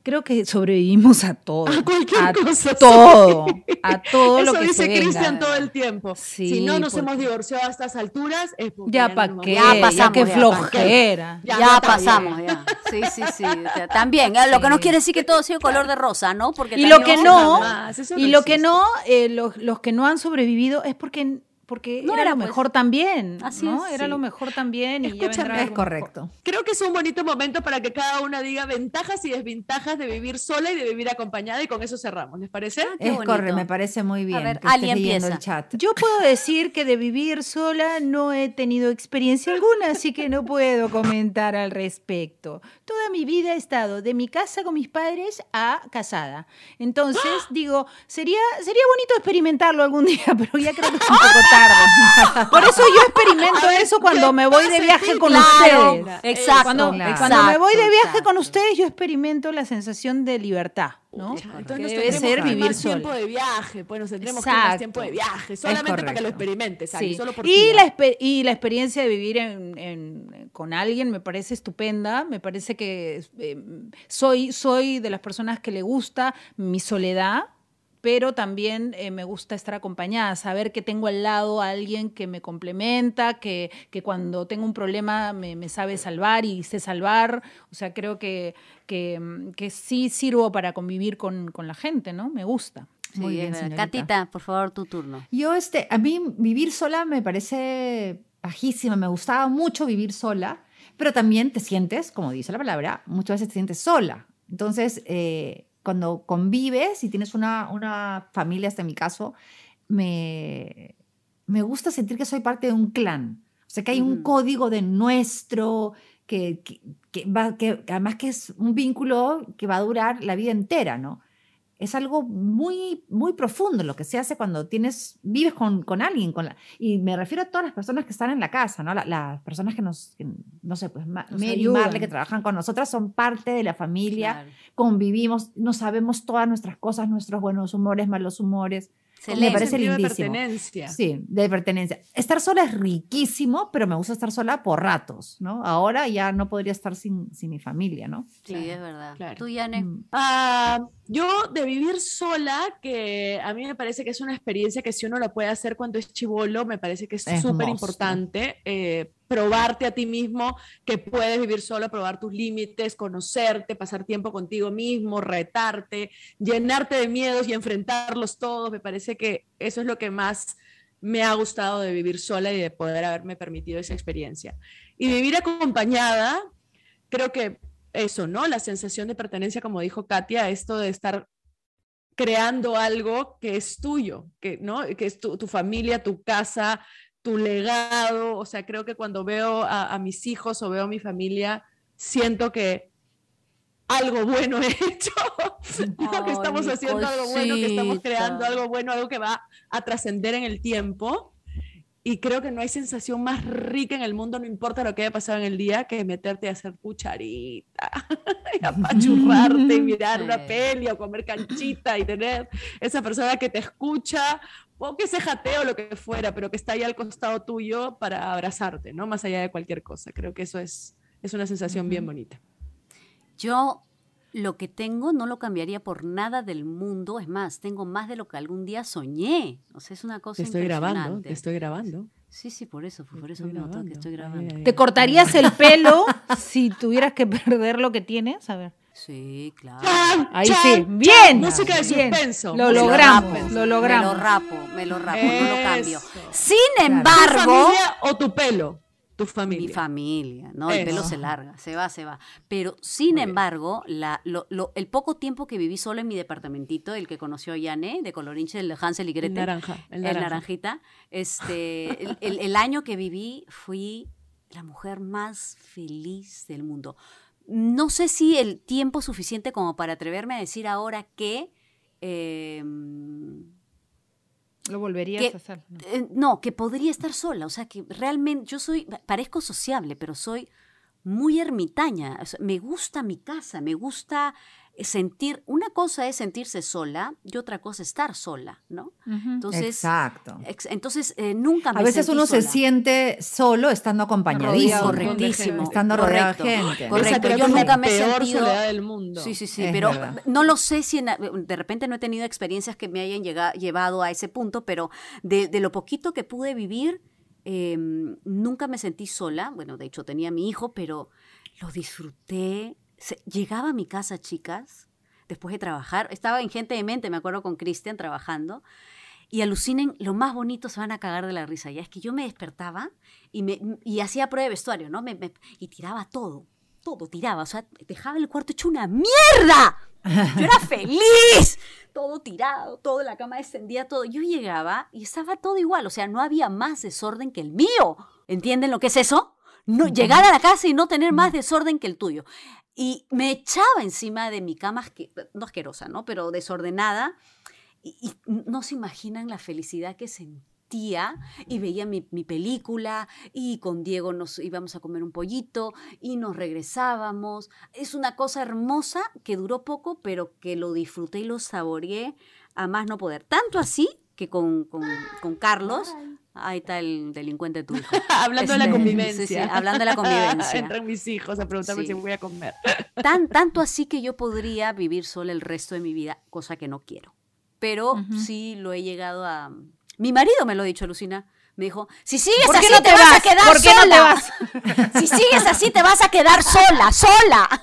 S4: creo que sobrevivimos a todo.
S3: A cualquier
S4: a
S3: cosa,
S4: todo,
S3: sí.
S4: a todo
S3: Eso
S4: lo que
S3: dice
S4: se.
S3: Cristian todo el tiempo.
S4: Sí,
S3: si no nos
S4: porque-
S3: hemos divorciado a estas alturas, es porque
S4: Ya
S3: no
S4: para qué,
S3: a-
S2: Ya pasamos,
S4: qué
S2: ya, ¿pa' qué?
S4: flojera.
S3: Ya,
S2: pasamos, ya. Sí, sí, sí. o sea, también, ¿eh? lo que no quiere decir que todo sea color de rosa, ¿no? Porque
S4: Y lo que no,
S3: eso
S4: y
S3: no
S4: lo que no, eh, los, los que no han sobrevivido es porque, porque
S2: No
S4: era,
S2: era,
S4: lo
S2: pues.
S4: mejor también.
S2: Así
S4: ¿no?
S2: es,
S4: Era
S3: sí.
S4: lo mejor también. Y
S3: Escúchame,
S5: Es
S4: mejor.
S5: correcto.
S3: Creo que es un bonito momento para que cada una diga ventajas y desventajas de vivir sola y de vivir acompañada y con eso cerramos, ¿les parece?
S2: Ah,
S5: Es correcto, me parece muy bien.
S2: ver,
S5: que estés
S2: Ali
S5: leyendo
S2: empieza.
S5: el chat.
S4: Yo puedo decir que de vivir sola no he tenido experiencia alguna, así que no puedo comentar al respecto. Toda mi vida he estado de mi casa con mis padres a casada. Entonces, digo, sería, sería bonito experimentarlo algún día, pero ya creo que es un poco tarde. Por eso yo experimento eso cuando
S3: ¿qué
S4: me voy de
S3: a
S4: viaje con
S2: Claro,
S4: ustedes.
S2: exacto,
S4: Cuando,
S5: claro.
S4: cuando me voy de
S2: exacto,
S4: viaje con ustedes, yo experimento la sensación de libertad, ¿no?
S3: Entonces
S4: Que
S3: nos
S4: debe ser vivir
S3: más tiempo
S4: sola.
S3: de viaje, pues nos tendremos que más tiempo de viaje, solamente para que lo experimentes,
S4: Sí.
S3: solo por
S4: y, la, exper- y la experiencia de vivir en- en- con alguien me parece estupenda, me parece que eh, soy, soy de las personas que le gusta mi soledad, pero también eh, me gusta estar acompañada, saber que tengo al lado a alguien que me complementa, que, que cuando tengo un problema me, me sabe salvar y sé salvar, o sea, creo que, que, mm, que sí sirvo para convivir con, con la gente, ¿no? Me gusta.
S2: Sí,
S5: Muy bien, señorita.
S2: Catita, por favor, tu turno.
S5: Yo, este, a mí vivir sola me parece bajísima. Me gustaba mucho vivir sola, pero también te sientes, como dice la palabra, muchas veces te sientes sola. Entonces, eh, cuando convives y tienes una, una familia, hasta en mi caso, me, me gusta sentir que soy parte de un clan. O sea, que hay un código de nuestro, que, que, que va, que además que es un vínculo que va a durar la vida entera, ¿no? Es algo muy, muy profundo lo que se hace cuando tienes, vives con, con alguien. Con la, y me refiero a todas las personas que están en la casa, ¿no? La- las personas que nos, que, no sé, pues
S4: Nos
S5: Mary y. Marley que trabajan con nosotras son parte de la familia,
S2: Claro.
S5: convivimos, no sabemos todas nuestras cosas, nuestros buenos humores, malos humores. Me
S2: Excelente.
S5: parece
S3: sentido de
S5: lindísimo.
S3: pertenencia.
S5: Sí, de pertenencia. Estar sola es riquísimo, pero me gusta estar sola por ratos, ¿no? Ahora ya no podría estar sin, sin mi familia, ¿no?
S2: Sí,
S3: Claro,
S2: es verdad.
S3: claro.
S2: Tú, Yane.
S5: Mm.
S3: Ah, yo de vivir sola, que a mí me parece que es una experiencia que si uno lo puede hacer cuando es chivolo, me parece que es súper importante. eh, probarte a ti mismo que puedes vivir solo, probar tus límites, conocerte, pasar tiempo contigo mismo, retarte, llenarte de miedos y enfrentarlos todos. Me parece que eso es lo que más me ha gustado de vivir sola y de poder haberme permitido esa experiencia. Y vivir acompañada, creo que eso, ¿no? La sensación de pertenencia, como dijo Katia, esto de estar creando algo que es tuyo, que, ¿no? que es tu, tu familia, tu casa, tu legado. O sea, creo que cuando veo a, a mis hijos o veo a mi familia, siento que algo bueno he hecho, ¿no? que estamos haciendo algo bueno, que estamos creando algo bueno, algo que va a trascender en el tiempo. Y creo que no hay sensación más rica en el mundo, no importa lo que haya pasado en el día, que meterte a hacer cucharita y apachurrarte y mirar una peli o comer canchita y tener esa persona que te escucha o que se jateo o lo que fuera, pero que está ahí al costado tuyo para abrazarte, ¿no? Más allá de cualquier cosa. Creo que eso es, es una sensación bien bonita.
S2: Yo lo que tengo no lo cambiaría por nada del mundo. Es más, tengo más de lo que algún día soñé. O sea, es una cosa
S3: Te estoy grabando, te estoy grabando.
S2: Sí, sí, por eso, por eso me noto que
S3: grabando.
S2: estoy
S3: Ay,
S2: grabando.
S3: ay,
S4: ¿Te cortarías el pelo si tuvieras que perder lo que tienes? A ver.
S2: Sí, claro.
S3: ¡Chan,
S4: Ahí
S3: chan,
S4: sí,
S3: chan!
S4: bien.
S3: Música de suspenso.
S4: Lo logramos, lo logramos.
S2: Me lo rapo, me lo rapo, no lo cambio. Sin
S3: ¿Tu
S2: embargo,
S3: familia o tu pelo? Tu familia.
S2: mi familia, ¿no? El pelo se larga, se va, se va. Pero sin
S3: Muy
S2: embargo, la, lo- lo- el poco tiempo que viví solo en mi departamentito, el que conoció a Yane, de Colorinche, el Hansel y
S3: El
S2: Gretel,
S3: naranja. El
S2: el
S3: naranja.
S2: naranjita, este, el, el- el año que viví fui la mujer más feliz del mundo. No sé si el tiempo suficiente como para atreverme a decir ahora que... em,
S4: Lo volverías a hacer. ¿no?
S2: eh, no, que podría estar sola. O sea, que realmente yo soy, parezco sociable, pero soy muy ermitaña. O sea, me gusta mi casa, me gusta sentir, una cosa es sentirse sola y otra cosa es estar sola, ¿no? Entonces,
S5: Exacto.
S2: ex- entonces eh, nunca me
S5: A veces
S2: sentí
S5: uno se siente solo estando acompañadísimo.
S2: Correctísimo.
S5: Estando rodeado de
S2: correcto,
S5: gente.
S2: Correcto,
S3: creo
S2: yo nunca me he
S3: peor
S2: sentido...
S3: soledad del mundo.
S2: Sí, sí, sí,
S5: Es
S2: pero
S5: verdad.
S2: no lo sé si en- de repente no he tenido experiencias que me hayan llega- llevado a ese punto, pero de, de lo poquito que pude vivir, eh, nunca me sentí sola. Bueno, de hecho tenía a mi hijo, pero lo disfruté. Llegaba a mi casa, chicas, después de trabajar. Estaba en Gente de Mente, me acuerdo con Cristian trabajando. Y alucinen, lo más bonito se van a cagar de la risa. Ya es que yo me despertaba y, me, y hacía prueba de vestuario, ¿no? Me- me- y tiraba todo, todo tiraba. O sea, dejaba el cuarto hecho una mierda. Yo era feliz. Todo tirado, todo, la cama extendía, todo. Yo llegaba y estaba todo igual. O sea, no había más desorden que el mío. ¿Entienden lo que es eso? No, llegar a la casa y no tener más desorden que el tuyo. Y me echaba encima de mi cama, asque- no asquerosa, ¿no? Pero desordenada. Y, y no se imaginan la felicidad que sentía y veía mi, mi película y con Diego nos íbamos a comer un pollito y nos regresábamos. Es una cosa hermosa que duró poco, pero que lo disfruté y lo saboreé a más no poder. Tanto así que con, con, con Carlos, ahí está el delincuente tu hijo.
S3: hablando de la
S2: Este,
S3: convivencia.
S2: sí, sí, hablando de la convivencia.
S3: Entran mis hijos a preguntarme
S2: Sí.
S3: si voy a comer.
S2: Tan, tanto así que yo podría vivir sola el resto de mi vida, cosa que no quiero. Pero
S4: Ujú.
S2: sí lo he llegado a... Mi marido me lo ha dicho, Lucina. Me dijo, si sigues
S4: ¿Por qué
S2: así
S4: no
S2: te,
S4: te
S2: vas,
S4: vas?
S2: a quedar
S4: ¿Por qué no te
S2: sola.
S4: vas?
S2: Si sigues así te vas a quedar sola, sola.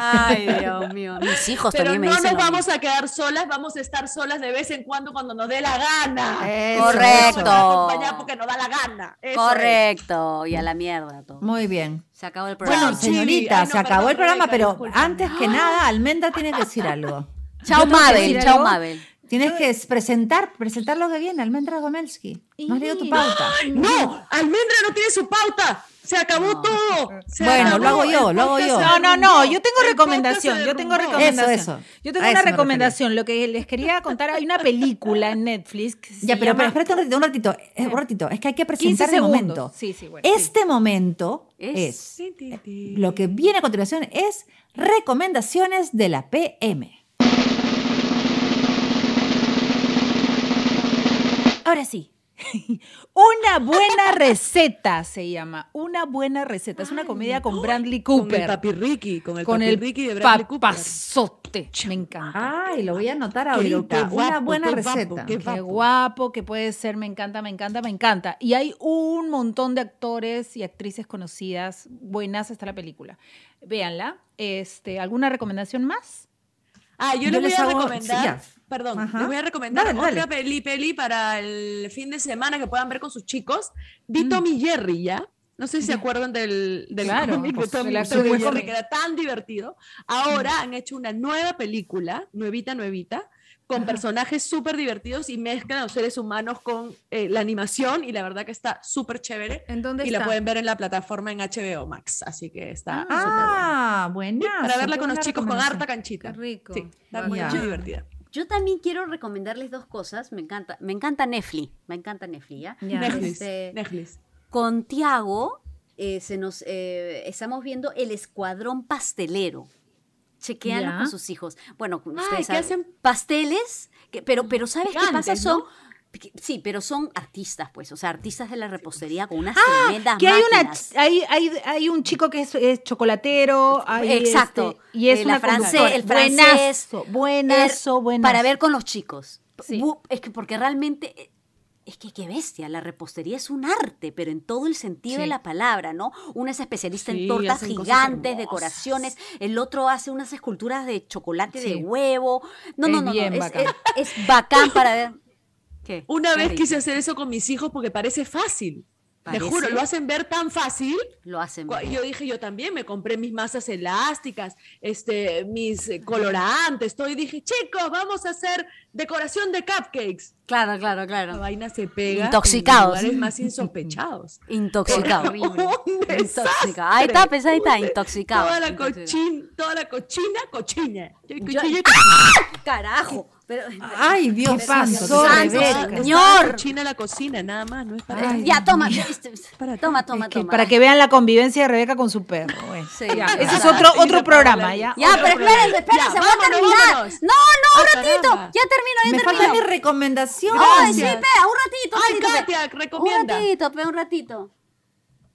S2: Ay, Dios mío. Mis hijos
S3: Pero
S2: también me
S3: no nos
S2: dicen lo
S3: vamos a quedar solas, vamos a estar solas de vez en cuando cuando nos dé la gana.
S5: Eso,
S2: Correcto.
S3: Vamos
S5: eso.
S3: a acompañar porque nos da la gana. Eso es.
S2: Correcto. Y a la mierda todo.
S5: Muy bien.
S2: Se acabó el programa.
S5: Bueno, señorita,
S3: Ay, no,
S5: se acabó
S3: perdón,
S5: el programa,
S3: Rebeca,
S5: pero
S3: disculpa.
S5: antes que nada, Almendra tiene que decir algo.
S2: chao,
S4: ¿yo tengo que
S2: Mabel. Chao? Mabel.
S5: Tienes que presentar, presentar lo que viene, Almendra Gomelsky. ¿No has leído tu pauta?
S3: No, Almendra no tiene su pauta. Se acabó
S2: No.
S3: todo. Se
S5: Bueno,
S3: acabó.
S5: lo hago yo, lo hago yo.
S4: No, no, no, yo tengo recomendación, yo tengo recomendación.
S5: Eso, eso.
S4: Yo tengo
S5: A
S4: una recomendación, lo que les quería contar, hay una película en Netflix que se
S5: Ya, pero,
S4: llama
S5: pero espérate un ratito, un ratito, eh, un ratito. Es que hay que
S4: 15
S5: presentar el momento.
S4: Sí, sí, bueno. sí.
S5: Este momento
S2: Es-
S5: lo que viene a continuación es recomendaciones de la PM.
S4: Ahora sí. Una buena receta se llama. Una buena receta. Es una comedia con Bradley
S3: Con el
S4: Cooper.
S3: papi Ricky, con el
S4: Con
S3: papi
S4: el
S3: Ricky de Bradley Cooper.
S4: papazote. Me encanta.
S5: Ay, lo voy a anotar ahorita.
S3: qué
S5: Una
S3: guapo,
S5: buena
S3: qué guapo,
S5: receta.
S3: qué
S4: Qué guapo que puede ser, me encanta, me encanta, me encanta. Y hay un montón de actores y actrices conocidas. Buenas está la película. Véanla. Este, ¿Alguna recomendación más?
S3: Ah, yo,
S5: Yo
S3: les voy
S5: les
S3: a
S5: hago-
S3: recomendar,
S5: sí.
S3: Perdón,
S5: Ajá.
S3: les voy a recomendar
S5: Dale,
S3: otra
S5: dale.
S3: peli peli para el fin de semana que puedan ver con sus chicos. Vi
S4: Mm.
S3: Tommy Jerry, ¿ya? No sé si se acuerdan del, del
S4: Claro,
S3: cómic
S4: pues,
S3: de Tommy,
S4: de
S3: Jerry,
S4: cómic.
S3: que era tan divertido. Ahora han hecho una nueva película, nuevita, nuevita, con personajes súper divertidos y mezclan a los seres humanos con eh, la animación y la verdad que está súper chévere.
S4: ¿En dónde
S3: Y
S4: está?
S3: la pueden ver en la plataforma en HBO Max, así que está súper buena.
S5: Ah, buena.
S3: Para verla con los chicos con harta canchita.
S4: Qué rico.
S3: Sí, está muy muy divertida.
S2: Yo también quiero recomendarles dos cosas. Me encanta, me encanta Netflix. Me encanta Netflix, ¿ya?
S3: Netflix,
S2: Este,
S3: Netflix.
S2: Con Tiago eh, se nos, eh, estamos viendo El Escuadrón Pastelero. Chequeanlo con sus hijos. Bueno,
S3: Ay,
S2: ustedes
S3: ¿qué
S2: saben,
S3: hacen?
S2: pasteles, que- pero, pero ¿sabes qué pasa? Son,
S3: ¿no?
S2: Sí, pero son artistas, pues, o sea, artistas de la repostería con unas
S3: Ah,
S2: tremendas
S4: Que hay, una,
S2: máquinas.
S4: hay, hay, hay un chico que es, es chocolatero. hay
S2: Exacto.
S4: este, y es
S2: Eh,
S4: una
S2: la francés,
S4: conductora.
S2: el francés.
S4: Buenazo, buenazo,
S2: Er,
S4: buenazo.
S2: Para ver con los chicos.
S4: Sí.
S2: Es que porque realmente... eh, Es que qué bestia, la repostería es un arte, pero en todo el sentido
S4: Sí.
S2: de la palabra, ¿no? Uno es especialista
S3: Sí,
S2: en tortas gigantes, decoraciones, el otro hace unas esculturas de chocolate
S4: Sí.
S2: de huevo. No,
S4: Es
S2: no, no, no, es, es- es bacán para ver. ¿Qué?
S3: Una
S2: ¿Qué
S3: vez quise hacer eso con mis hijos porque parece fácil. Te juro, lo hacen ver tan fácil.
S2: Lo hacen bien.
S3: Yo dije, yo también me compré mis masas elásticas, este, mis eh, colorantes, todo. Y dije, chicos, vamos a hacer decoración de cupcakes.
S2: Claro, claro,
S3: La
S2: claro.
S3: vaina se pega
S2: Intoxicados.
S3: en lugares más insospechados.
S2: Intoxicado.
S3: Un desastre.
S2: Intoxicado. Ahí está, pues ahí está, intoxicado.
S3: Toda la,
S2: Intoxicado.
S3: cochin, toda la cochina, cochina.
S2: Yo-
S3: Cochina,
S2: Carajo. Pero,
S5: Ay, Dios
S4: ¿Qué pasó,
S2: señor.
S3: cochina la cocina, nada más, no es para
S5: Ay,
S2: ya, toma. Este, toma, toma,
S4: Es que
S2: toma.
S4: para que vean la convivencia de Rebeca con su perro. bueno.
S2: Sí.
S4: Ya, ese es otro, otro programa, ¿ya?
S2: Ya,
S3: Otro
S2: pero espérense, espérense,
S3: Ya,
S2: voy a terminar.
S3: vámonos.
S2: No, no, un
S3: Ah,
S2: ratito.
S3: caramba.
S2: Ya termino, ya
S5: Me
S2: termino.
S5: falta mi recomendación.
S2: Ay, sí, espera, un ratito, un
S3: Ay,
S2: ratito. pe.
S3: Katia,
S2: Un
S3: recomienda.
S2: ratito, pe, un ratito.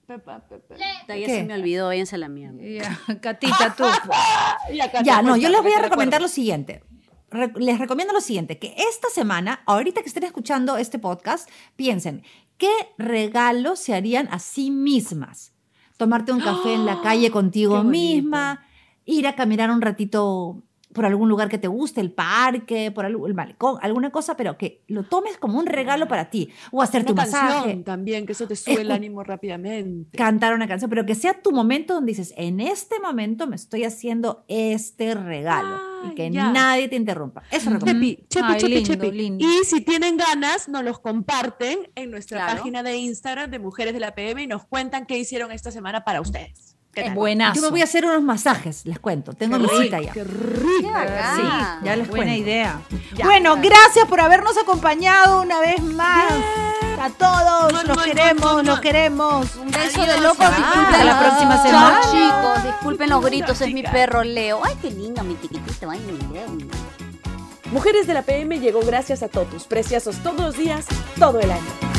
S3: Pepa, pepa.
S2: Ya se me olvidó, váyanse a la mierda.
S4: Ya, Catita, tú.
S3: Ya, Katia,
S5: Ya, no, yo les voy a
S3: para
S5: recomendar lo siguiente. Les recomiendo lo siguiente, que esta semana, ahorita que estén escuchando este podcast, piensen, ¿qué regalo se harían a sí mismas? Tomarte un café en la calle contigo
S3: ¡Ah! Qué bonito.
S5: misma, ir a caminar un ratito por algún lugar que te guste, el parque, por el malecón, alguna cosa, pero que lo tomes como un regalo para ti. O hacerte
S3: Una
S5: un
S3: canción
S5: masaje,
S3: también, que eso te sube el ánimo rápidamente.
S5: cantar una canción, pero que sea tu momento donde dices, en este momento me estoy haciendo este regalo y que
S3: ya.
S5: nadie te interrumpa. Eso recomiendo.
S3: Chepi, chepi,
S4: Ay,
S3: chepi,
S4: lindo,
S3: chepi.
S4: lindo.
S3: Y si tienen ganas, nos los comparten en nuestra
S2: Claro.
S3: página de Instagram de Mujeres de la PM y nos cuentan qué hicieron esta semana para ustedes. ¿Qué?
S4: Buenazo.
S5: Yo me voy a hacer unos masajes, les cuento. Tengo mi cita ya.
S3: Qué
S2: bacán.
S5: Sí, ya les
S4: Buena
S5: cuento.
S4: idea.
S3: Ya.
S4: bueno, gracias por habernos acompañado una vez más. A todos,
S3: Mua,
S4: los
S3: mua,
S4: queremos,
S3: mua,
S4: los queremos.
S2: Un beso
S3: Adiós.
S2: de locos. Disculpen.
S4: hasta la próxima
S2: Chao,
S4: semana.
S2: chicos. Disculpen los gritos. Es mi perro Leo. Ay, qué lindo, mi tiquitito. Ay, mi Leo.
S1: Mujeres de la PM llegó gracias a Totus, preciosos todos los días, todo el año.